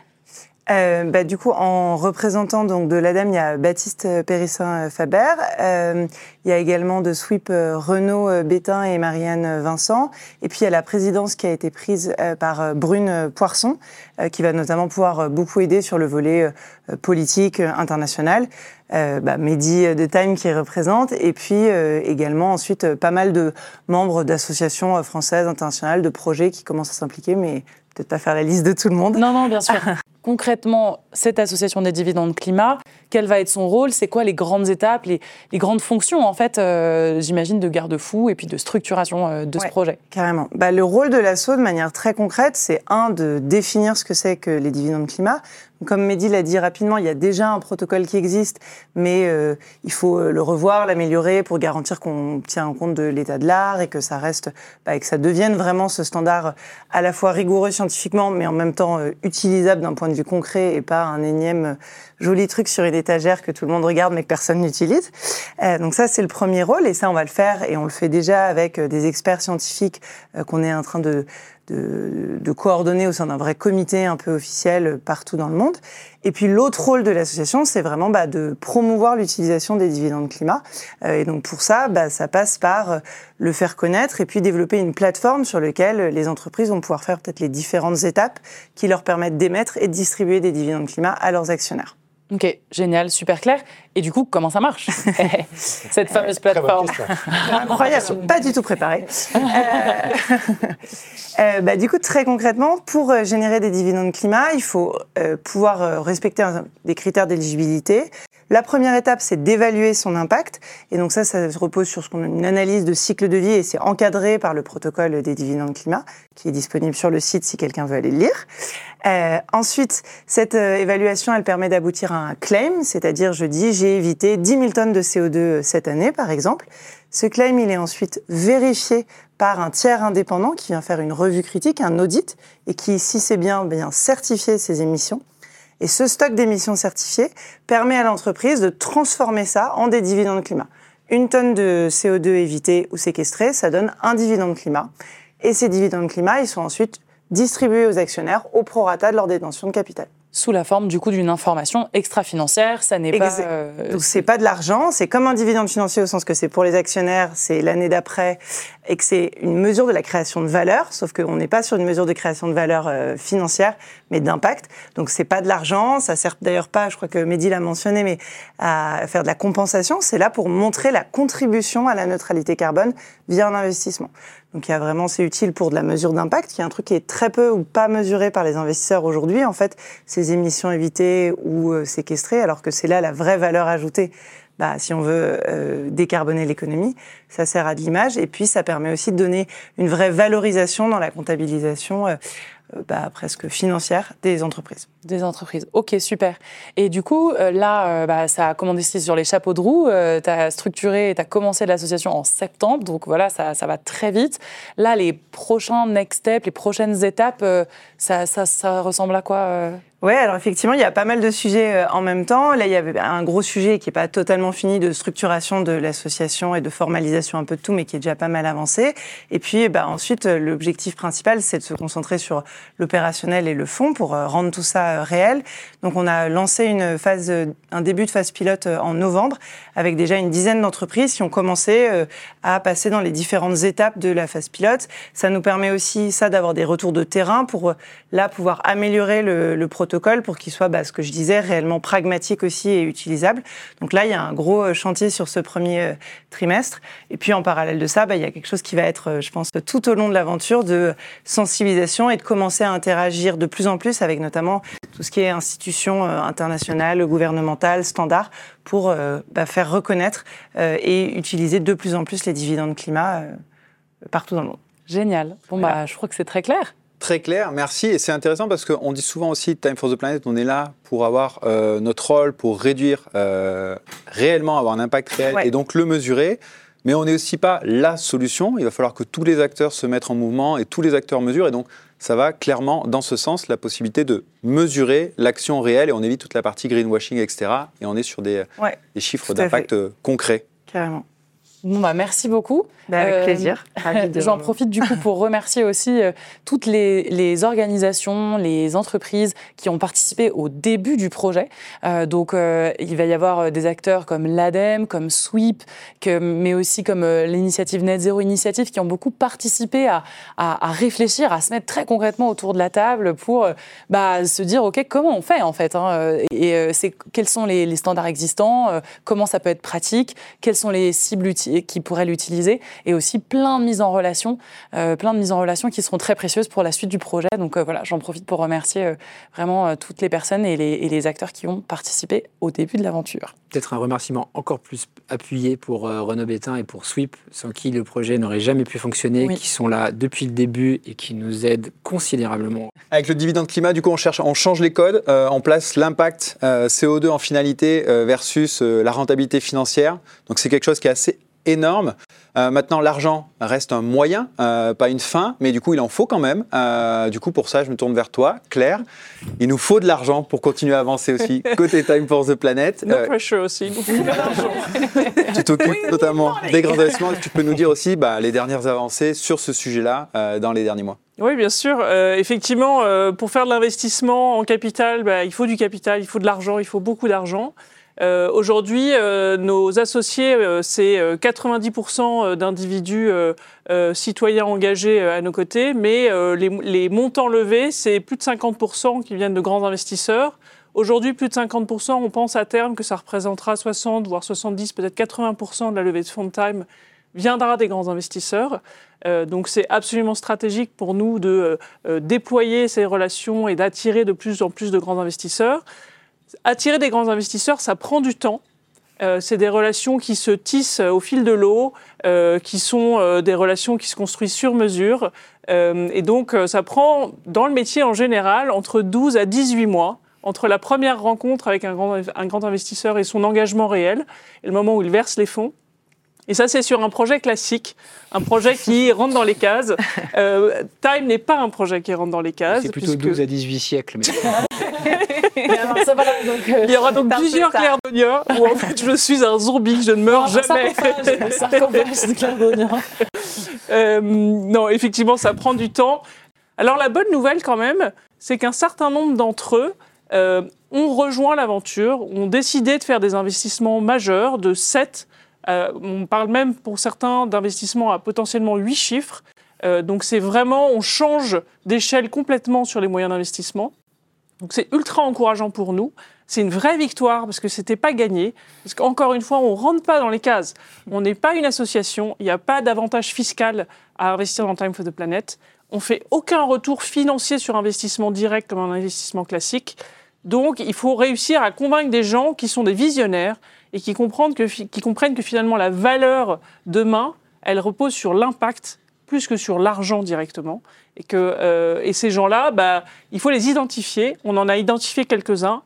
Euh, bah, du coup, en représentant donc de l'ADEME, il y a Baptiste euh, Périssin-Faber. Euh, il y a également de Sweep euh, Renaud euh, Bétain et Marianne euh, Vincent. Et puis, il y a la présidence qui a été prise euh, par euh, Brune euh, Poisson, euh, qui va notamment pouvoir euh, beaucoup aider sur le volet euh, euh, politique euh, international. Euh, bah, Mehdi euh, de Time qui représente. Et puis, euh, également, ensuite, euh, pas mal de membres d'associations euh, françaises, internationales, de projets qui commencent à s'impliquer, mais peut-être pas faire la liste de tout le monde. Non, non, bien sûr. *laughs* Concrètement, cette association des dividendes climat, quel va être son rôle? C'est quoi les grandes étapes, les, les grandes fonctions, en fait, euh, j'imagine, de garde-fou et puis de structuration euh, de ce projet? Carrément. Bah, le rôle de l'assaut, de manière très concrète, c'est un, de définir ce que c'est que les dividendes climat. Comme Mehdi l'a dit rapidement, il y a déjà un protocole qui existe, mais euh, il faut euh, le revoir, l'améliorer pour garantir qu'on tient compte de l'état de l'art et que ça reste, bah, et que ça devienne vraiment ce standard à la fois rigoureux scientifiquement, mais en même temps euh, utilisable d'un point de vue concret et pas un énième euh, joli truc sur une étagère que tout le monde regarde mais que personne n'utilise. Euh, donc ça, c'est le premier rôle et ça, on va le faire et on le fait déjà avec euh, des experts scientifiques qu'on est en train de, de, de coordonner au sein d'un vrai comité un peu officiel partout dans le monde. Et puis l'autre rôle de l'association, c'est vraiment bah, de promouvoir l'utilisation des dividendes climat. Euh, et donc pour ça, bah, ça passe par euh, le faire connaître et puis développer une plateforme sur laquelle euh, les entreprises vont pouvoir faire peut-être les différentes étapes qui leur permettent d'émettre et de distribuer des dividendes climat à leurs actionnaires. Ok, génial, super clair. Et du coup, comment ça marche *laughs* Cette fameuse Très bonne plateforme. *laughs* Incroyable, pas du tout préparé. Euh, *laughs* euh, bah, du coup, très concrètement, pour euh, générer des dividendes climat, il faut euh, pouvoir euh, respecter un- des critères d'éligibilité. La première étape, c'est d'évaluer son impact. Et donc ça, ça se repose sur ce qu'on une analyse de cycle de vie et c'est encadré par le protocole des dividendes climat, qui est disponible sur le site si quelqu'un veut aller le lire. Euh, ensuite, cette euh, évaluation, elle permet d'aboutir à un claim, c'est-à-dire je dis j'ai évité 10 000 tonnes de CO2 cette année, par exemple. Ce claim, il est ensuite vérifié par un tiers indépendant qui vient faire une revue critique, un audit, et qui, si c'est bien, bien certifier ses émissions. Et ce stock d'émissions certifiées permet à l'entreprise de transformer ça en des dividendes climat. Une tonne de CO2 évitée ou séquestrée, ça donne un dividende climat. Et ces dividendes climat, ils sont ensuite distribués aux actionnaires au prorata de leur détention de capital sous la forme du coup d'une information extra-financière. Ça n'est pas. Euh, Donc c'est pas de l'argent, c'est comme un dividende financier au sens que c'est pour les actionnaires, c'est l'année d'après et que c'est une mesure de la création de valeur, sauf qu'on n'est pas sur une mesure de création de valeur euh, financière, mais d'impact. Donc c'est pas de l'argent, ça sert d'ailleurs pas, je crois que Mehdi l'a mentionné, mais à faire de la compensation. C'est là pour montrer la contribution à la neutralité carbone via un investissement. Donc il y a vraiment, c'est utile pour de la mesure d'impact, qui est un truc qui est très peu ou pas mesuré par les investisseurs aujourd'hui. En fait, ces émissions évitées ou euh, séquestrées, alors que c'est là la vraie valeur ajoutée. Bah, si on veut euh, décarboner l'économie, ça sert à de l'image et puis ça permet aussi de donner une vraie valorisation dans la comptabilisation. Euh, bah, presque financière des entreprises. Des entreprises. Ok, super. Et du coup, euh, là, euh, bah, ça a commandé sur les chapeaux de roue. tu as structuré, tu as commencé l'association en septembre. Donc voilà, ça, ça, va très vite. Là, les prochains next steps, les prochaines étapes, ça, ça, ressemble à quoi oui, alors effectivement, il y a pas mal de sujets en même temps. Là, il y avait un gros sujet qui n'est pas totalement fini de structuration de l'association et de formalisation un peu de tout, mais qui est déjà pas mal avancé. Et puis, bah, ensuite, l'objectif principal, c'est de se concentrer sur l'opérationnel et le fond pour euh, rendre tout ça euh, réel. Donc on a lancé une phase, euh, un début de phase pilote en novembre avec déjà une dizaine d'entreprises qui ont commencé à passer dans les différentes étapes de la phase pilote. Ça nous permet aussi ça d'avoir des retours de terrain pour là pouvoir améliorer le, protocole pour qu'il soit, bah, ce que je disais, réellement pragmatique aussi et utilisable. Donc là, il y a un gros chantier sur ce premier trimestre. Et puis en parallèle de ça, bah, il y a quelque chose qui va être, je pense, tout au long de l'aventure de sensibilisation et de commencer à interagir de plus en plus avec notamment tout ce qui est institutions euh, internationales, gouvernementales, standards, pour euh, bah, faire reconnaître euh, et utiliser de plus en plus les dividendes climat partout dans le monde. Génial. Bon, bah, je crois que c'est très clair. Très clair, merci. Et c'est intéressant parce qu'on dit souvent aussi, Time for the Planet, on est là pour avoir notre rôle, pour réduire, réellement avoir un impact réel et donc le mesurer. Mais on n'est aussi pas la solution. Il va falloir que tous les acteurs se mettent en mouvement et tous les acteurs mesurent. Et donc, ça va clairement dans ce sens, la possibilité de mesurer l'action réelle et on évite toute la partie greenwashing, etc. Et on est sur des, des chiffres d'impact concrets. Carrément. Bon, bah, merci beaucoup. Bah, avec euh, plaisir. *laughs* J'en profite du coup pour remercier aussi euh, toutes les, organisations, les entreprises qui ont participé au début du projet. Euh, donc, il va y avoir des acteurs comme l'ADEME, comme SWEEP, que, mais aussi comme l'initiative Net Zero Initiative qui ont beaucoup participé à, à, réfléchir, à se mettre très concrètement autour de la table pour bah, se dire OK, comment on fait en fait hein, Et c'est quels sont les, les standards existants Comment ça peut être pratique Quelles sont les cibles qui pourraient l'utiliser et aussi plein de mises en relation, euh, plein de mises en relation qui seront très précieuses pour la suite du projet. Donc euh, voilà, j'en profite pour remercier euh, vraiment toutes les personnes et les, acteurs qui ont participé au début de l'aventure. Peut-être un remerciement encore plus appuyé pour Renaud Bétain et pour Sweep, sans qui le projet n'aurait jamais pu fonctionner, qui sont là depuis le début et qui nous aident considérablement. Avec le dividende climat, du coup, on, cherche, on change les codes, on place l'impact CO2 en finalité versus la rentabilité financière. Donc c'est quelque chose qui est assez énorme. Euh, maintenant, l'argent reste un moyen, euh, pas une fin, mais du coup, il en faut quand même. Euh, du coup, pour ça, je me tourne vers toi, Claire. Il nous faut de l'argent pour continuer à avancer aussi, *laughs* côté Time for the Planet. No pressure aussi, nous faut de l'argent. *laughs* tu t'occupes notamment des grands investissements. Tu peux nous dire aussi bah, les dernières avancées sur ce sujet-là dans les derniers mois oui, bien sûr. effectivement, pour faire de l'investissement en capital, bah, il faut du capital, il faut de l'argent, il faut beaucoup d'argent. Euh, aujourd'hui, euh, nos associés, euh, c'est 90% d'individus citoyens engagés à nos côtés, mais les, montants levés, c'est plus de 50% qui viennent de grands investisseurs. Aujourd'hui, plus de 50%, on pense à terme que ça représentera 60, voire 70, peut-être 80% de la levée de fonds de Time viendra des grands investisseurs. donc c'est absolument stratégique pour nous de déployer ces relations et d'attirer de plus en plus de grands investisseurs. Attirer des grands investisseurs, ça prend du temps. Euh, c'est des relations qui se tissent au fil de l'eau, euh, qui sont euh, des relations qui se construisent sur mesure. et donc, ça prend, dans le métier en général, entre 12 à 18 mois entre la première rencontre avec un grand, un grand investisseur et son engagement réel, et le moment où il verse les fonds. Et ça, c'est sur un projet classique, un projet qui *laughs* rentre dans les cases. Time n'est pas un projet qui rentre dans les cases. C'est plutôt 12 à 18 siècles. *laughs* Mais... Alors, ça, voilà, donc, euh, Il y aura donc plusieurs ça. clairdoniens où en fait je suis un zombie, je ne meurs un jamais. Clairdonien. *laughs* Euh, non, effectivement, ça prend du temps. Alors la bonne nouvelle quand même, c'est qu'un certain nombre d'entre eux euh, ont rejoint l'aventure, ont décidé de faire des investissements majeurs de 7, euh, on parle même pour certains d'investissements à potentiellement 8 chiffres. Euh, donc c'est vraiment, on change d'échelle complètement sur les moyens d'investissement. Donc c'est ultra encourageant pour nous. C'est une vraie victoire parce que c'était pas gagné. Parce qu'encore une fois, on rentre pas dans les cases. On n'est pas une association. Il n'y a pas d'avantage fiscal à investir dans Time for the Planet. On fait aucun retour financier sur investissement direct comme un investissement classique. Donc, il faut réussir à convaincre des gens qui sont des visionnaires et qui comprennent que, qui comprennent que finalement la valeur demain, elle repose sur l'impact plus que sur l'argent directement. Et, que, euh, et ces gens-là, bah, il faut les identifier. On en a identifié quelques-uns.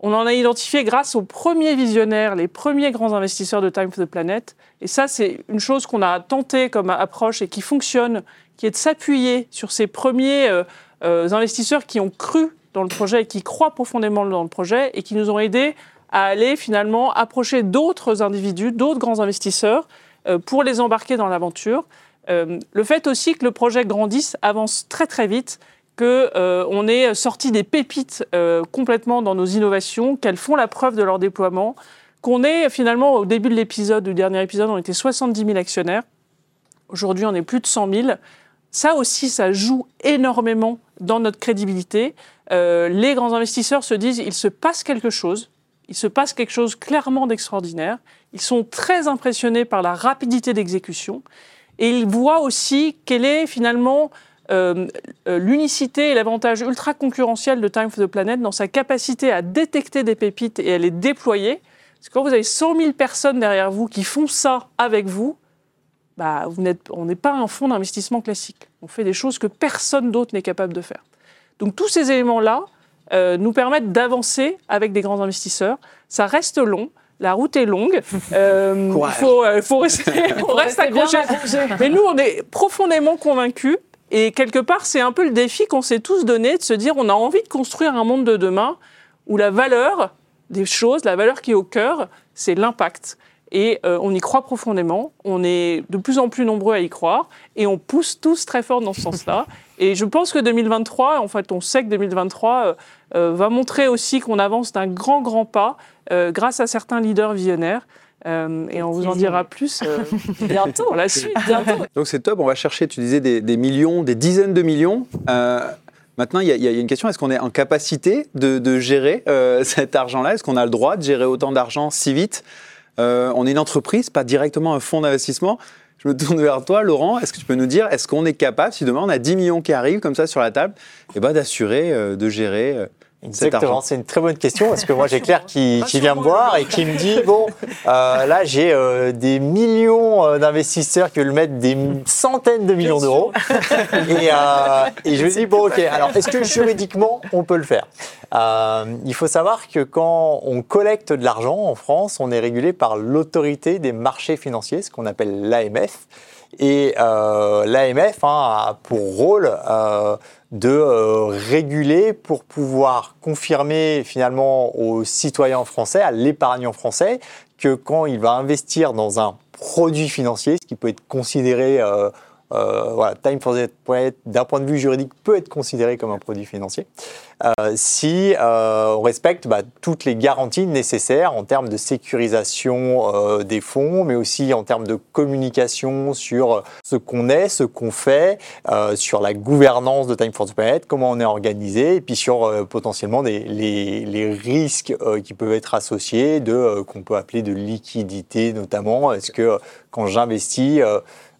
On en a identifié grâce aux premiers visionnaires, les premiers grands investisseurs de Time for the Planet. Et ça, c'est une chose qu'on a tenté comme approche et qui fonctionne, qui est de s'appuyer sur ces premiers euh, euh, investisseurs qui ont cru dans le projet et qui croient profondément dans le projet et qui nous ont aidés à aller finalement approcher d'autres individus, d'autres grands investisseurs euh, pour les embarquer dans l'aventure. Euh, le fait aussi que le projet grandisse, avance très très vite, que euh, est sorti des pépites euh, complètement dans nos innovations, qu'elles font la preuve de leur déploiement, qu'on est finalement au début de l'épisode, du dernier épisode, on était 70 000 actionnaires. Aujourd'hui, on est plus de 100 000. Ça aussi, ça joue énormément dans notre crédibilité. Les grands investisseurs se disent, il se passe quelque chose, il se passe quelque chose clairement d'extraordinaire. Ils sont très impressionnés par la rapidité d'exécution et ils voient aussi quelle est finalement euh, euh, l'unicité et l'avantage ultra concurrentiel de Time for the Planet dans sa capacité à détecter des pépites et à les déployer. Parce que quand vous avez 100 000 personnes derrière vous qui font ça avec vous, bah, vous on n'est pas un fonds d'investissement classique. On fait des choses que personne d'autre n'est capable de faire. Donc tous ces éléments-là euh, nous permettent d'avancer avec des grands investisseurs. Ça reste long. La route est longue. *laughs* Euh, il faut, euh, faut rester, *laughs* on reste accroché. Mais nous, on est profondément convaincus. Et quelque part, c'est un peu le défi qu'on s'est tous donné de se dire on a envie de construire un monde de demain où la valeur des choses, la valeur qui est au cœur, c'est l'impact. Et euh, on y croit profondément. On est de plus en plus nombreux à y croire. Et on pousse tous très fort dans ce sens-là. Et je pense que 2023, en fait, on sait que 2023 euh, euh, va montrer aussi qu'on avance d'un grand, grand pas euh, grâce à certains leaders visionnaires. Euh, et on vous en dira plus euh, *laughs* bientôt, la suite. Bientôt. Donc c'est top, on va chercher, tu disais, des, des millions, des dizaines de millions. Euh, maintenant, il y, a- il y a une question, est-ce qu'on est en capacité de, de gérer euh, *laughs* cet argent-là? Est-ce qu'on a le droit de gérer autant d'argent si vite? Euh, On est une entreprise, pas directement un fonds d'investissement. Je me tourne vers toi, Laurent. Est-ce que tu peux nous dire, est-ce qu'on est capable, si demain on a 10 millions qui arrivent comme ça sur la table, eh ben, d'assurer, euh, de gérer euh, Exactement, c'est une très bonne question parce que moi j'ai Claire qui, qui vient me voir et qui me dit bon euh, là j'ai euh, des millions euh, d'investisseurs qui veulent mettre des centaines de millions d'euros. et, euh, et je me dis bon ok alors est-ce que juridiquement on peut le faire? Euh, Il faut savoir que quand on collecte de l'argent en France on est régulé par l'autorité des marchés financiers ce qu'on appelle l'AMF et euh, l'AMF hein, a pour rôle euh, de euh, réguler pour pouvoir confirmer finalement aux citoyens français, à l'épargnant français, que quand il va investir dans un produit financier, ce qui peut être considéré, euh, euh, Time for the Planet, d'un point de vue juridique, peut être considéré comme un produit financier, euh, si euh, on respecte bah, toutes les garanties nécessaires en termes de sécurisation des fonds, mais aussi en termes de communication sur ce qu'on est, ce qu'on fait, sur la gouvernance de Time for the Planet, comment on est organisé, et puis sur potentiellement les, les risques qui peuvent être associés de qu'on peut appeler de liquidité notamment. Est-ce que quand j'investis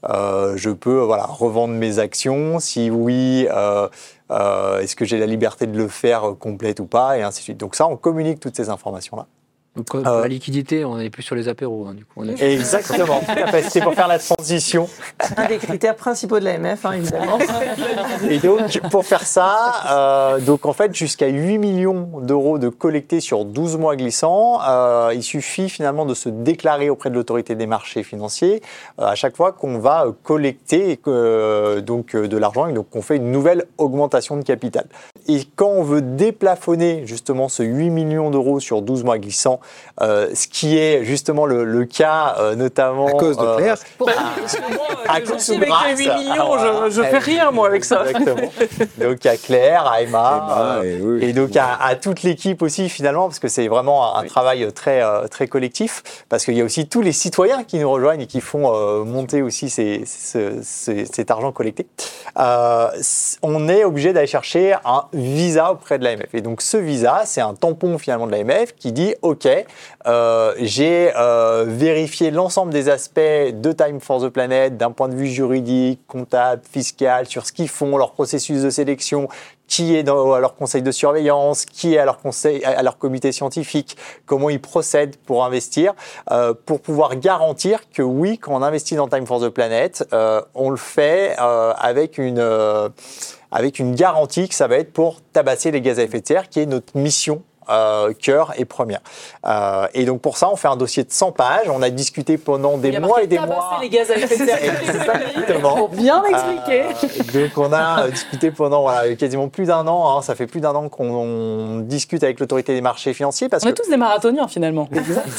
je peux voilà, revendre mes actions Si oui, euh, euh, est-ce que j'ai la liberté de le faire euh, complète ou pas Et ainsi de suite. Donc ça, on communique toutes ces informations-là. Donc, quand- Euh, la liquidité, on est plus sur les apéros. hein, du coup, on est- *laughs* Exactement. C'était pour faire la transition. Un des critères principaux de l'AMF, hein, évidemment. *laughs* Et donc, pour faire ça, euh, donc en fait, jusqu'à 8 millions d'euros de collectés sur 12 mois glissants, euh, il suffit finalement de se déclarer auprès de l'autorité des marchés financiers euh, à chaque fois qu'on va collecter euh, donc, euh, de l'argent et donc qu'on fait une nouvelle augmentation de capital. Et quand on veut déplafonner justement ce 8 millions d'euros sur 12 mois glissants, euh, ce qui est justement le, le cas euh, notamment... À cause de euh, Claire. Parce que moi, À cause de avec les 8 grâce. millions, Ah, je, je fais rien moi avec ça. Exactement. *laughs* Donc à Claire, à Emma, Emma, euh, et oui. et donc à, à toute l'équipe aussi finalement, parce que c'est vraiment un, travail très très collectif, parce qu'il y a aussi tous les citoyens qui nous rejoignent et qui font euh, monter aussi ces- cet argent collecté. Euh, on est obligé d'aller chercher un visa auprès de l'AMF. Et donc ce visa, c'est un tampon finalement de l'AMF qui dit OK, euh, j'ai euh, vérifié l'ensemble des aspects de Time for the Planet d'un point de vue juridique, comptable, fiscal, sur ce qu'ils font, leur processus de sélection, qui est dans, à leur conseil de surveillance, qui est à leur conseil, à leur comité scientifique, comment ils procèdent pour investir, euh, pour pouvoir garantir que oui, quand on investit dans Time for the Planet, on le fait avec une avec une garantie que ça va être pour tabasser les gaz à effet de serre, qui est notre mission euh, cœur et première. Euh, et donc pour ça, on fait un dossier de 100 pages. On a discuté pendant des Il mois et des mois. les gaz à effet de serre. Exactement. Pour bien. Euh, donc on a discuté pendant voilà, quasiment plus d'un an. hein. ça fait plus d'un an qu'on on discute avec l'autorité des marchés financiers parce On est tous des marathoniens finalement.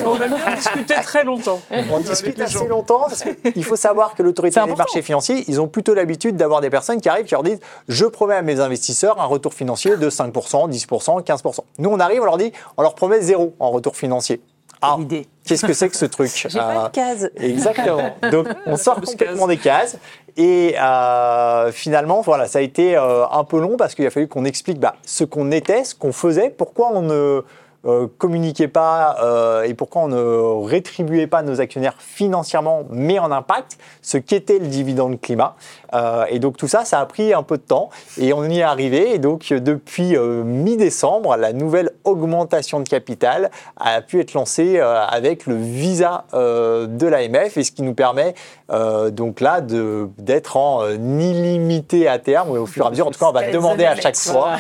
On a bien discuté très longtemps. on discute assez longtemps. Parce qu'il faut savoir que l'autorité des marchés financiers, ils ont plutôt l'habitude d'avoir des personnes qui arrivent qui leur disent je promets à mes investisseurs un retour financier de 5%, 10%, 15%. Nous on arrive, on leur dit on leur promet zéro en retour financier. Ah, qu'est-ce que c'est que ce truc *laughs* J'ai *laughs* pas de case. Exactement. Donc on sort complètement des cases. Et euh, finalement, voilà, ça a été euh, un peu long parce qu'il a fallu qu'on explique bah, ce qu'on était, ce qu'on faisait, pourquoi on ne euh, communiquait pas et pourquoi on ne rétribuait pas nos actionnaires financièrement, mais en impact, ce qu'était le dividende climat. Euh, et donc tout ça, ça a pris un peu de temps et on y est arrivé. Et donc euh, depuis euh, mi-décembre, la nouvelle augmentation de capital a pu être lancée euh, avec le visa euh, de l'AMF et ce qui nous permet euh, donc là de- d'être en euh, illimité à terme au fur et à mesure. En tout cas, on va demander à chaque fois.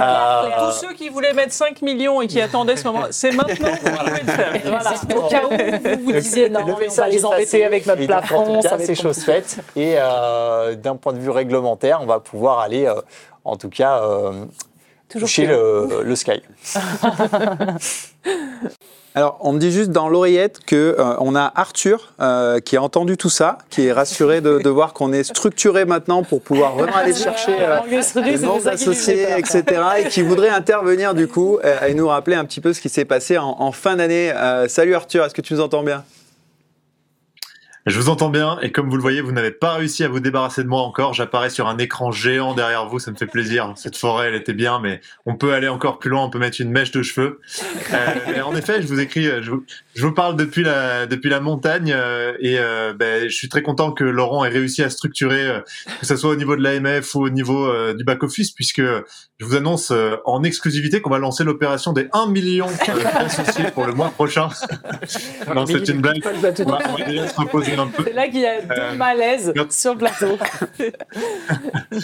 Euh, Tous ceux qui voulaient mettre 5 millions et qui attendaient ce moment, c'est maintenant que vous pouvez le faire. *laughs* Voilà. Au cas où vous vous disiez non, on va les embêter avec notre plafond. Ça c'est chose faite. Et euh, d'un point de vue réglementaire, on va pouvoir aller, euh, en tout cas, euh, Toujours plus le, le sky. *laughs* Alors, on me dit juste dans l'oreillette que euh, on a Arthur euh, qui a entendu tout ça, qui est rassuré de, de voir qu'on est structuré maintenant pour pouvoir vraiment aller chercher euh, les noms associés, etc. Et qui voudrait intervenir du coup euh, et nous rappeler un petit peu ce qui s'est passé en, en fin d'année. Euh, salut Arthur, est-ce que tu nous entends bien? Je vous entends bien et comme vous le voyez, vous n'avez pas réussi à vous débarrasser de moi encore. J'apparais sur un écran géant derrière vous, ça me fait plaisir. Cette forêt, elle était bien, mais on peut aller encore plus loin. On peut mettre une mèche de cheveux. Euh, mais en effet, je vous écris, euh, je vous, je vous parle depuis la depuis la montagne euh, et euh, ben, je suis très content que Laurent ait réussi à structurer, euh, que ce soit au niveau de l'AMF ou au niveau euh, du back office, puisque je vous annonce euh, en exclusivité qu'on va lancer l'opération des 1 million d'associés pour le mois prochain. non, c'est une blague. On va, on va déjà se reposer un peu. C'est là qu'il y a Euh, deux malaises non. sur le plateau.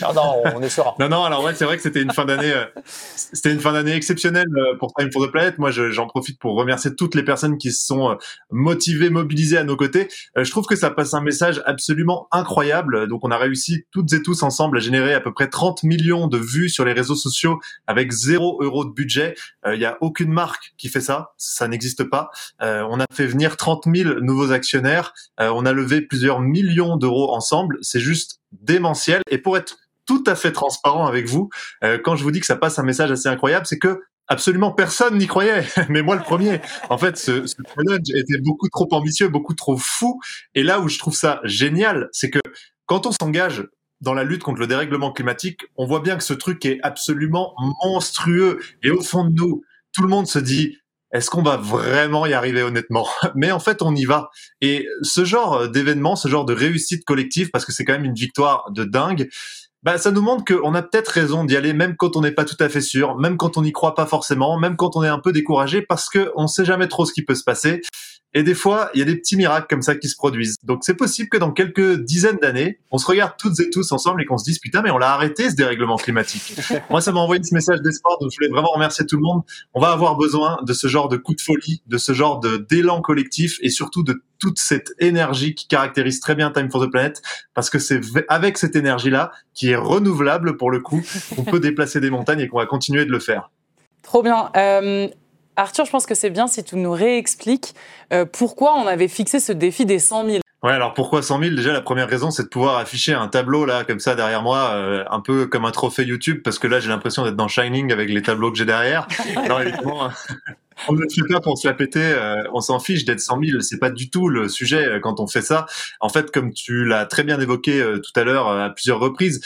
Non, non, on est serein. Non, non, alors ouais, c'est vrai que c'était une fin d'année, euh, c'était une fin d'année exceptionnelle euh, pour Time for the Planet. Moi, je- j'en profite pour remercier toutes les personnes qui se sont euh, motivées, mobilisées à nos côtés. Euh, je trouve que ça passe un message absolument incroyable. Donc, on a réussi toutes et tous ensemble à générer à peu près 30 millions de vues sur les réseaux sociaux avec zéro euro de budget. Il n'y a aucune marque qui fait ça. Ça n'existe pas. Euh, on a fait venir 30 000 nouveaux actionnaires. Euh, on a levé plusieurs millions d'euros ensemble. C'est juste démentiel. Et pour être tout à fait transparent avec vous, euh, quand je vous dis que ça passe un message assez incroyable, c'est que absolument personne n'y croyait, *laughs* mais moi le premier. En fait, ce, ce challenge était beaucoup trop ambitieux, beaucoup trop fou. Et là où je trouve ça génial, c'est que quand on s'engage dans la lutte contre le dérèglement climatique, on voit bien que ce truc est absolument monstrueux. Et au fond de nous, tout le monde se dit, est-ce qu'on va vraiment y arriver honnêtement? *laughs* Mais en fait, on y va. Et ce genre d'événement, ce genre de réussite collective, parce que c'est quand même une victoire de dingue, bah, ça nous montre qu'on a peut-être raison d'y aller, même quand on n'est pas tout à fait sûr, même quand on n'y croit pas forcément, même quand on est un peu découragé, parce qu'on ne sait jamais trop ce qui peut se passer. Et des fois, il y a des petits miracles comme ça qui se produisent. Donc c'est possible que dans quelques dizaines d'années, on se regarde toutes et tous ensemble et qu'on se dise putain mais on l'a arrêté ce dérèglement climatique. *laughs* Moi ça m'a envoyé ce message d'espoir donc je voulais vraiment remercier tout le monde. On va avoir besoin de ce genre de coup de folie, de ce genre de d'élan collectif et surtout de toute cette énergie qui caractérise très bien Time for the Planet parce que c'est avec cette énergie là qui est renouvelable pour le coup qu'on peut *laughs* déplacer des montagnes et qu'on va continuer de le faire. Trop bien. Euh, Arthur, je pense que c'est bien si tu nous réexpliques euh, pourquoi on avait fixé ce défi des 100 000. Ouais, alors pourquoi 100 000 Déjà, la première raison, c'est de pouvoir afficher un tableau là, comme ça, derrière moi, euh, un peu comme un trophée YouTube, parce que là, j'ai l'impression d'être dans Shining avec les tableaux que j'ai derrière. *laughs* Alors évidemment, *laughs* on ne fait pas pour se la péter, euh, on s'en fiche d'être 100 000, c'est pas du tout le sujet quand on fait ça. En fait, comme tu l'as très bien évoqué tout à l'heure à plusieurs reprises,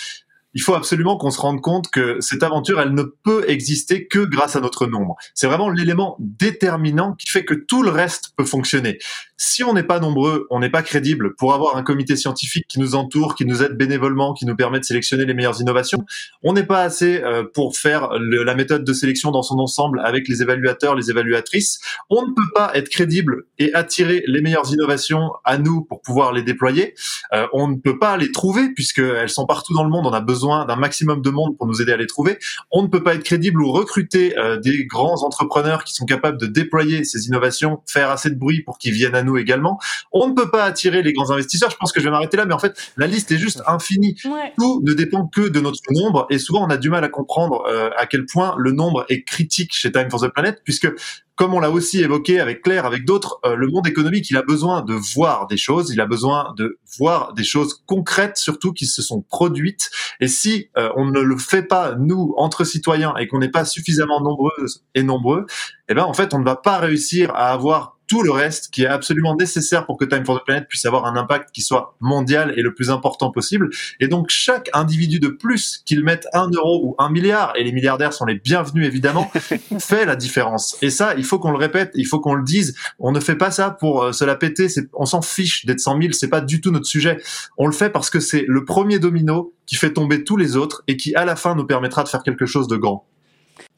il faut absolument qu'on se rende compte que cette aventure, elle ne peut exister que grâce à notre nombre. C'est vraiment l'élément déterminant qui fait que tout le reste peut fonctionner. Si on n'est pas nombreux, on n'est pas crédible pour avoir un comité scientifique qui nous entoure, qui nous aide bénévolement, qui nous permet de sélectionner les meilleures innovations. On n'est pas assez euh, pour faire la méthode de sélection dans son ensemble avec les évaluateurs, les évaluatrices. On ne peut pas être crédible et attirer les meilleures innovations à nous pour pouvoir les déployer. Euh, on ne peut pas les trouver puisqu'elles sont partout dans le monde. On a besoin d'un maximum de monde pour nous aider à les trouver. On ne peut pas être crédible ou recruter euh, des grands entrepreneurs qui sont capables de déployer ces innovations, faire assez de bruit pour qu'ils viennent à nous également. On ne peut pas attirer les grands investisseurs. Je pense que je vais m'arrêter là, mais en fait, la liste est juste infinie. Tout ne dépend que de notre nombre et souvent on a du mal à comprendre euh, à quel point le nombre est critique chez Time for the Planet puisque comme on l'a aussi évoqué avec Claire, avec d'autres, euh, le monde économique, il a besoin de voir des choses, il a besoin de voir des choses concrètes, surtout qui se sont produites. Et si euh, on ne le fait pas, nous, entre citoyens, et qu'on n'est pas suffisamment nombreuses et nombreux, eh ben, en fait, on ne va pas réussir à avoir tout le reste qui est absolument nécessaire pour que Time for the Planet puisse avoir un impact qui soit mondial et le plus important possible. Et donc chaque individu de plus, qu'il mette un euro ou un milliard, et les milliardaires sont les bienvenus évidemment, *laughs* fait la différence. Et ça, il faut qu'on le répète, il faut qu'on le dise. On ne fait pas ça pour euh, se la péter. On s'en fiche d'être 100 000, c'est pas du tout notre sujet. On le fait parce que c'est le premier domino qui fait tomber tous les autres et qui à la fin nous permettra de faire quelque chose de grand.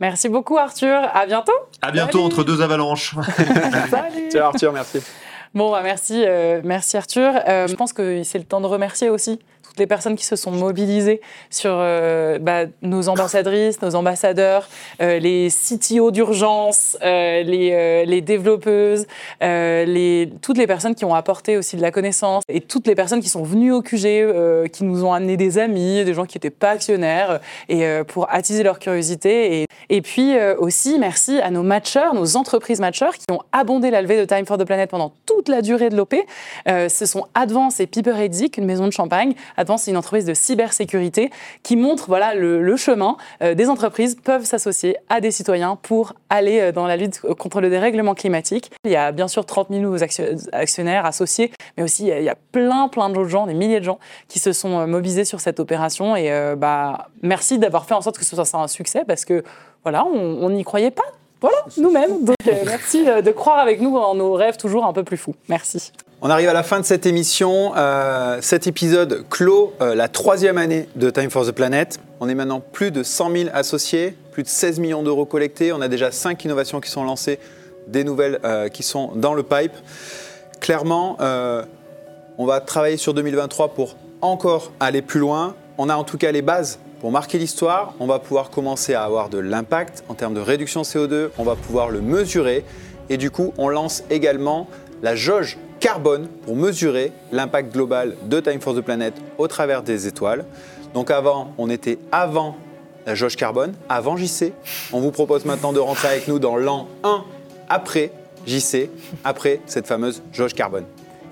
Merci beaucoup Arthur, à bientôt. À bientôt entre deux avalanches. *laughs* Salut. Ciao Arthur, merci. Bon, bah merci, euh, merci Arthur. Euh, je pense que c'est le temps de remercier aussi les personnes qui se sont mobilisées sur euh, bah, nos ambassadrices, nos ambassadeurs, les CTO d'urgence, les, les, développeuses, toutes les personnes qui ont apporté aussi de la connaissance et toutes les personnes qui sont venues au QG, qui nous ont amené des amis, des gens qui n'étaient pas actionnaires, et pour attiser leur curiosité. Et, et puis aussi, merci à nos matchers, nos entreprises matchers qui ont abondé la levée de Time for the Planet pendant toute la durée de l'OP. Euh, ce sont Advance et Piper Eddick, une maison de champagne. Advance, c'est une entreprise de cybersécurité qui montre voilà, le, chemin. Euh, des entreprises peuvent s'associer à des citoyens pour aller euh, dans la lutte contre le dérèglement climatique. Il y a bien sûr 30 000 nouveaux actionnaires associés, mais aussi il y a plein, plein d'autres gens, des milliers de gens qui se sont mobilisés sur cette opération. Et bah, merci d'avoir fait en sorte que ce soit un succès parce que voilà, on n'y croyait pas voilà, nous-mêmes. Donc euh, merci euh, de croire avec nous en nos rêves toujours un peu plus fous. Merci. On arrive à la fin de cette émission. Euh, cet épisode clôt la troisième année de Time for the Planet. On est maintenant plus de 100 000 associés, plus de 16 millions d'euros collectés. On a déjà 5 innovations qui sont lancées, des nouvelles qui sont dans le pipe. Clairement, on va travailler sur 2023 pour encore aller plus loin. On a en tout cas les bases pour marquer l'histoire, on va pouvoir commencer à avoir de l'impact en termes de réduction CO2, on va pouvoir le mesurer et du coup on lance également la jauge carbone pour mesurer l'impact global de Time for the Planet au travers des étoiles. Donc avant, on était avant la jauge carbone, avant JC. On vous propose maintenant de rentrer avec nous dans l'an 1 après JC, après cette fameuse jauge carbone.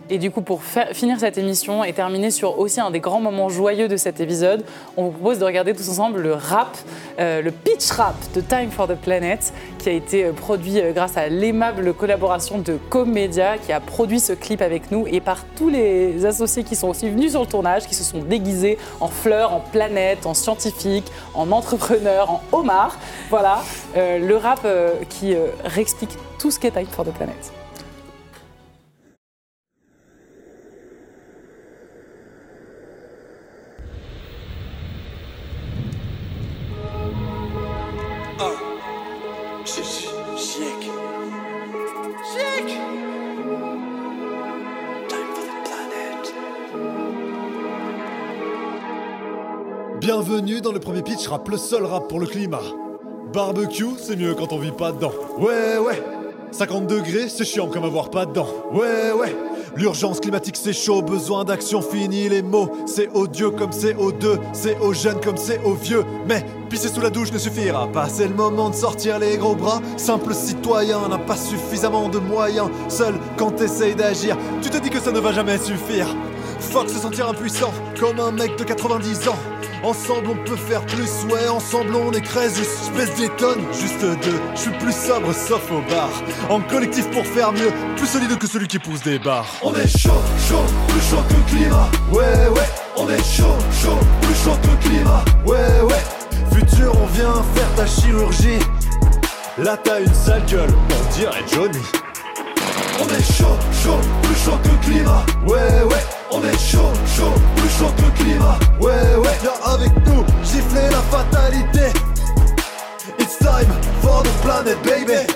Et du coup, pour finir cette émission et terminer sur aussi un des grands moments joyeux de cet épisode, on vous propose de regarder tous ensemble le rap, euh, le pitch rap de Time for the Planet, qui a été euh, produit euh, grâce à l'aimable collaboration de Comedia, qui a produit ce clip avec nous, et par tous les associés qui sont aussi venus sur le tournage, qui se sont déguisés en fleurs, en planètes, en scientifiques, en entrepreneurs, en homards. Voilà, le rap qui réexplique tout ce qu'est Time for the Planet. Chic. Chic. Time for the planet. Bienvenue dans le premier pitch rap, le seul rap pour le climat. Barbecue, c'est mieux quand on vit pas dedans. Ouais, ouais. 50 degrés, c'est chiant comme avoir pas dedans. Ouais, ouais. L'urgence climatique c'est chaud, besoin d'action, fini les mots. C'est odieux comme c'est CO2, c'est aux jeunes comme c'est aux vieux. Mais pisser sous la douche ne suffira pas, c'est le moment de sortir les gros bras. Simple citoyen n'a pas suffisamment de moyens. Seul quand t'essayes d'agir, tu te dis que ça ne va jamais suffire. Fuck se sentir impuissant, comme un mec de 90 ans. Ensemble on peut faire plus, ouais, ensemble on Crésus. J'pèse des tonnes, juste deux. Je suis plus sobre sauf au bar. En collectif pour faire mieux, plus solide que celui qui pousse des barres. On est chaud, chaud, plus chaud que le climat. Ouais, ouais, on est chaud, chaud, plus chaud que le climat. Ouais, ouais, futur on vient faire ta chirurgie. Là t'as une sale gueule, on dirait Johnny. On est chaud, chaud, plus chaud que le climat. Ouais, ouais, on est chaud, chaud, plus chaud que le climat. Ouais, ouais, viens avec nous, gifler la fatalité. It's time for the planet, baby.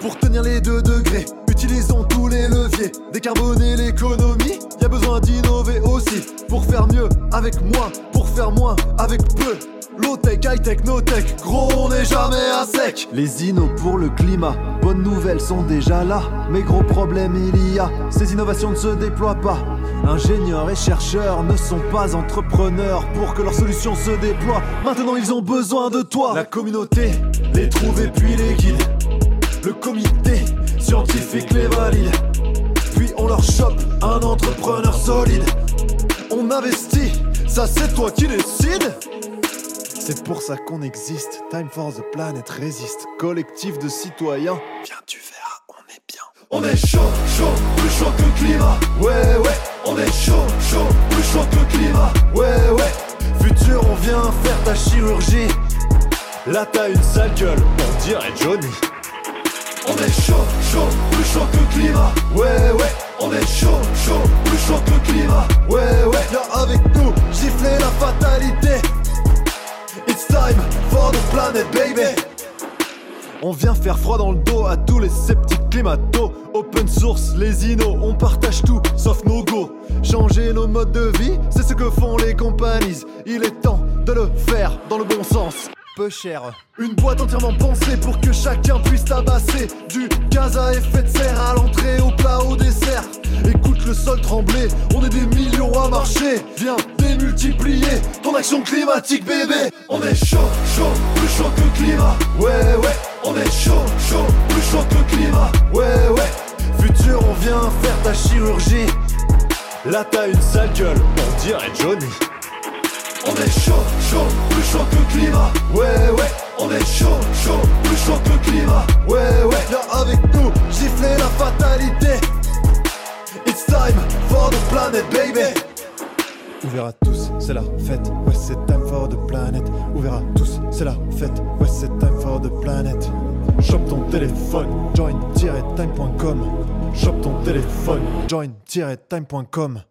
Pour tenir les deux degrés, utilisons tous les leviers. Décarboner l'économie, y a besoin d'innover aussi. Pour faire mieux avec moins, pour faire moins avec peu. Low tech, high tech, no tech, gros on n'est jamais à sec. Les innos pour le climat, bonnes nouvelles sont déjà là. Mais gros problème il y a, ces innovations ne se déploient pas. Ingénieurs et chercheurs ne sont pas entrepreneurs pour que leurs solutions se déploient. Maintenant ils ont besoin de toi. La communauté les trouve et puis les guide. Le comité scientifique les valide. Puis on leur chope un entrepreneur solide. On investit, ça c'est toi qui décides. C'est pour ça qu'on existe. Time for the planet résiste. Collectif de citoyens. Viens, tu verras, on est bien. On est chaud, chaud, plus chaud que le climat. Ouais, ouais, on est chaud, chaud, plus chaud que le climat. Ouais, ouais, futur, on vient faire ta chirurgie. Là, t'as une sale gueule, on dirait Johnny. On est chaud, chaud, plus chaud que le climat. Ouais, ouais, on est chaud, chaud, plus chaud que le climat. Ouais, ouais, viens avec nous, gifler la fatalité. It's time for the planet, baby. On vient faire froid dans le dos à tous les sceptiques climato. Open source, les innos, on partage tout sauf nos go. Changer nos modes de vie, c'est ce que font les compagnies. Il est temps de le faire dans le bon sens. Peu cher. Une boîte entièrement pensée pour que chacun puisse tabasser du gaz à effet de serre à l'entrée, au plat, au dessert. Écoute le sol trembler, on est des millions à marcher. Viens démultiplier ton action climatique, bébé. On est chaud, chaud, plus chaud que le climat. Ouais, ouais, on est chaud, chaud, plus chaud que le climat. Ouais, ouais, futur, on vient faire ta chirurgie. Là, t'as une sale gueule, on dirait Johnny. On est chaud, chaud, plus chaud que le climat. Ouais, ouais, on est chaud, chaud, plus chaud que le climat. Ouais, ouais, viens avec nous, gifler la fatalité. It's time for the planet, baby. Ouvert à tous, c'est la fête. Ouais, c'est time for the planet. Ouvert à tous, c'est la fête. Ouais, c'est time for the planet. Chope ton téléphone, join-time.com. Chope ton téléphone, join-time.com.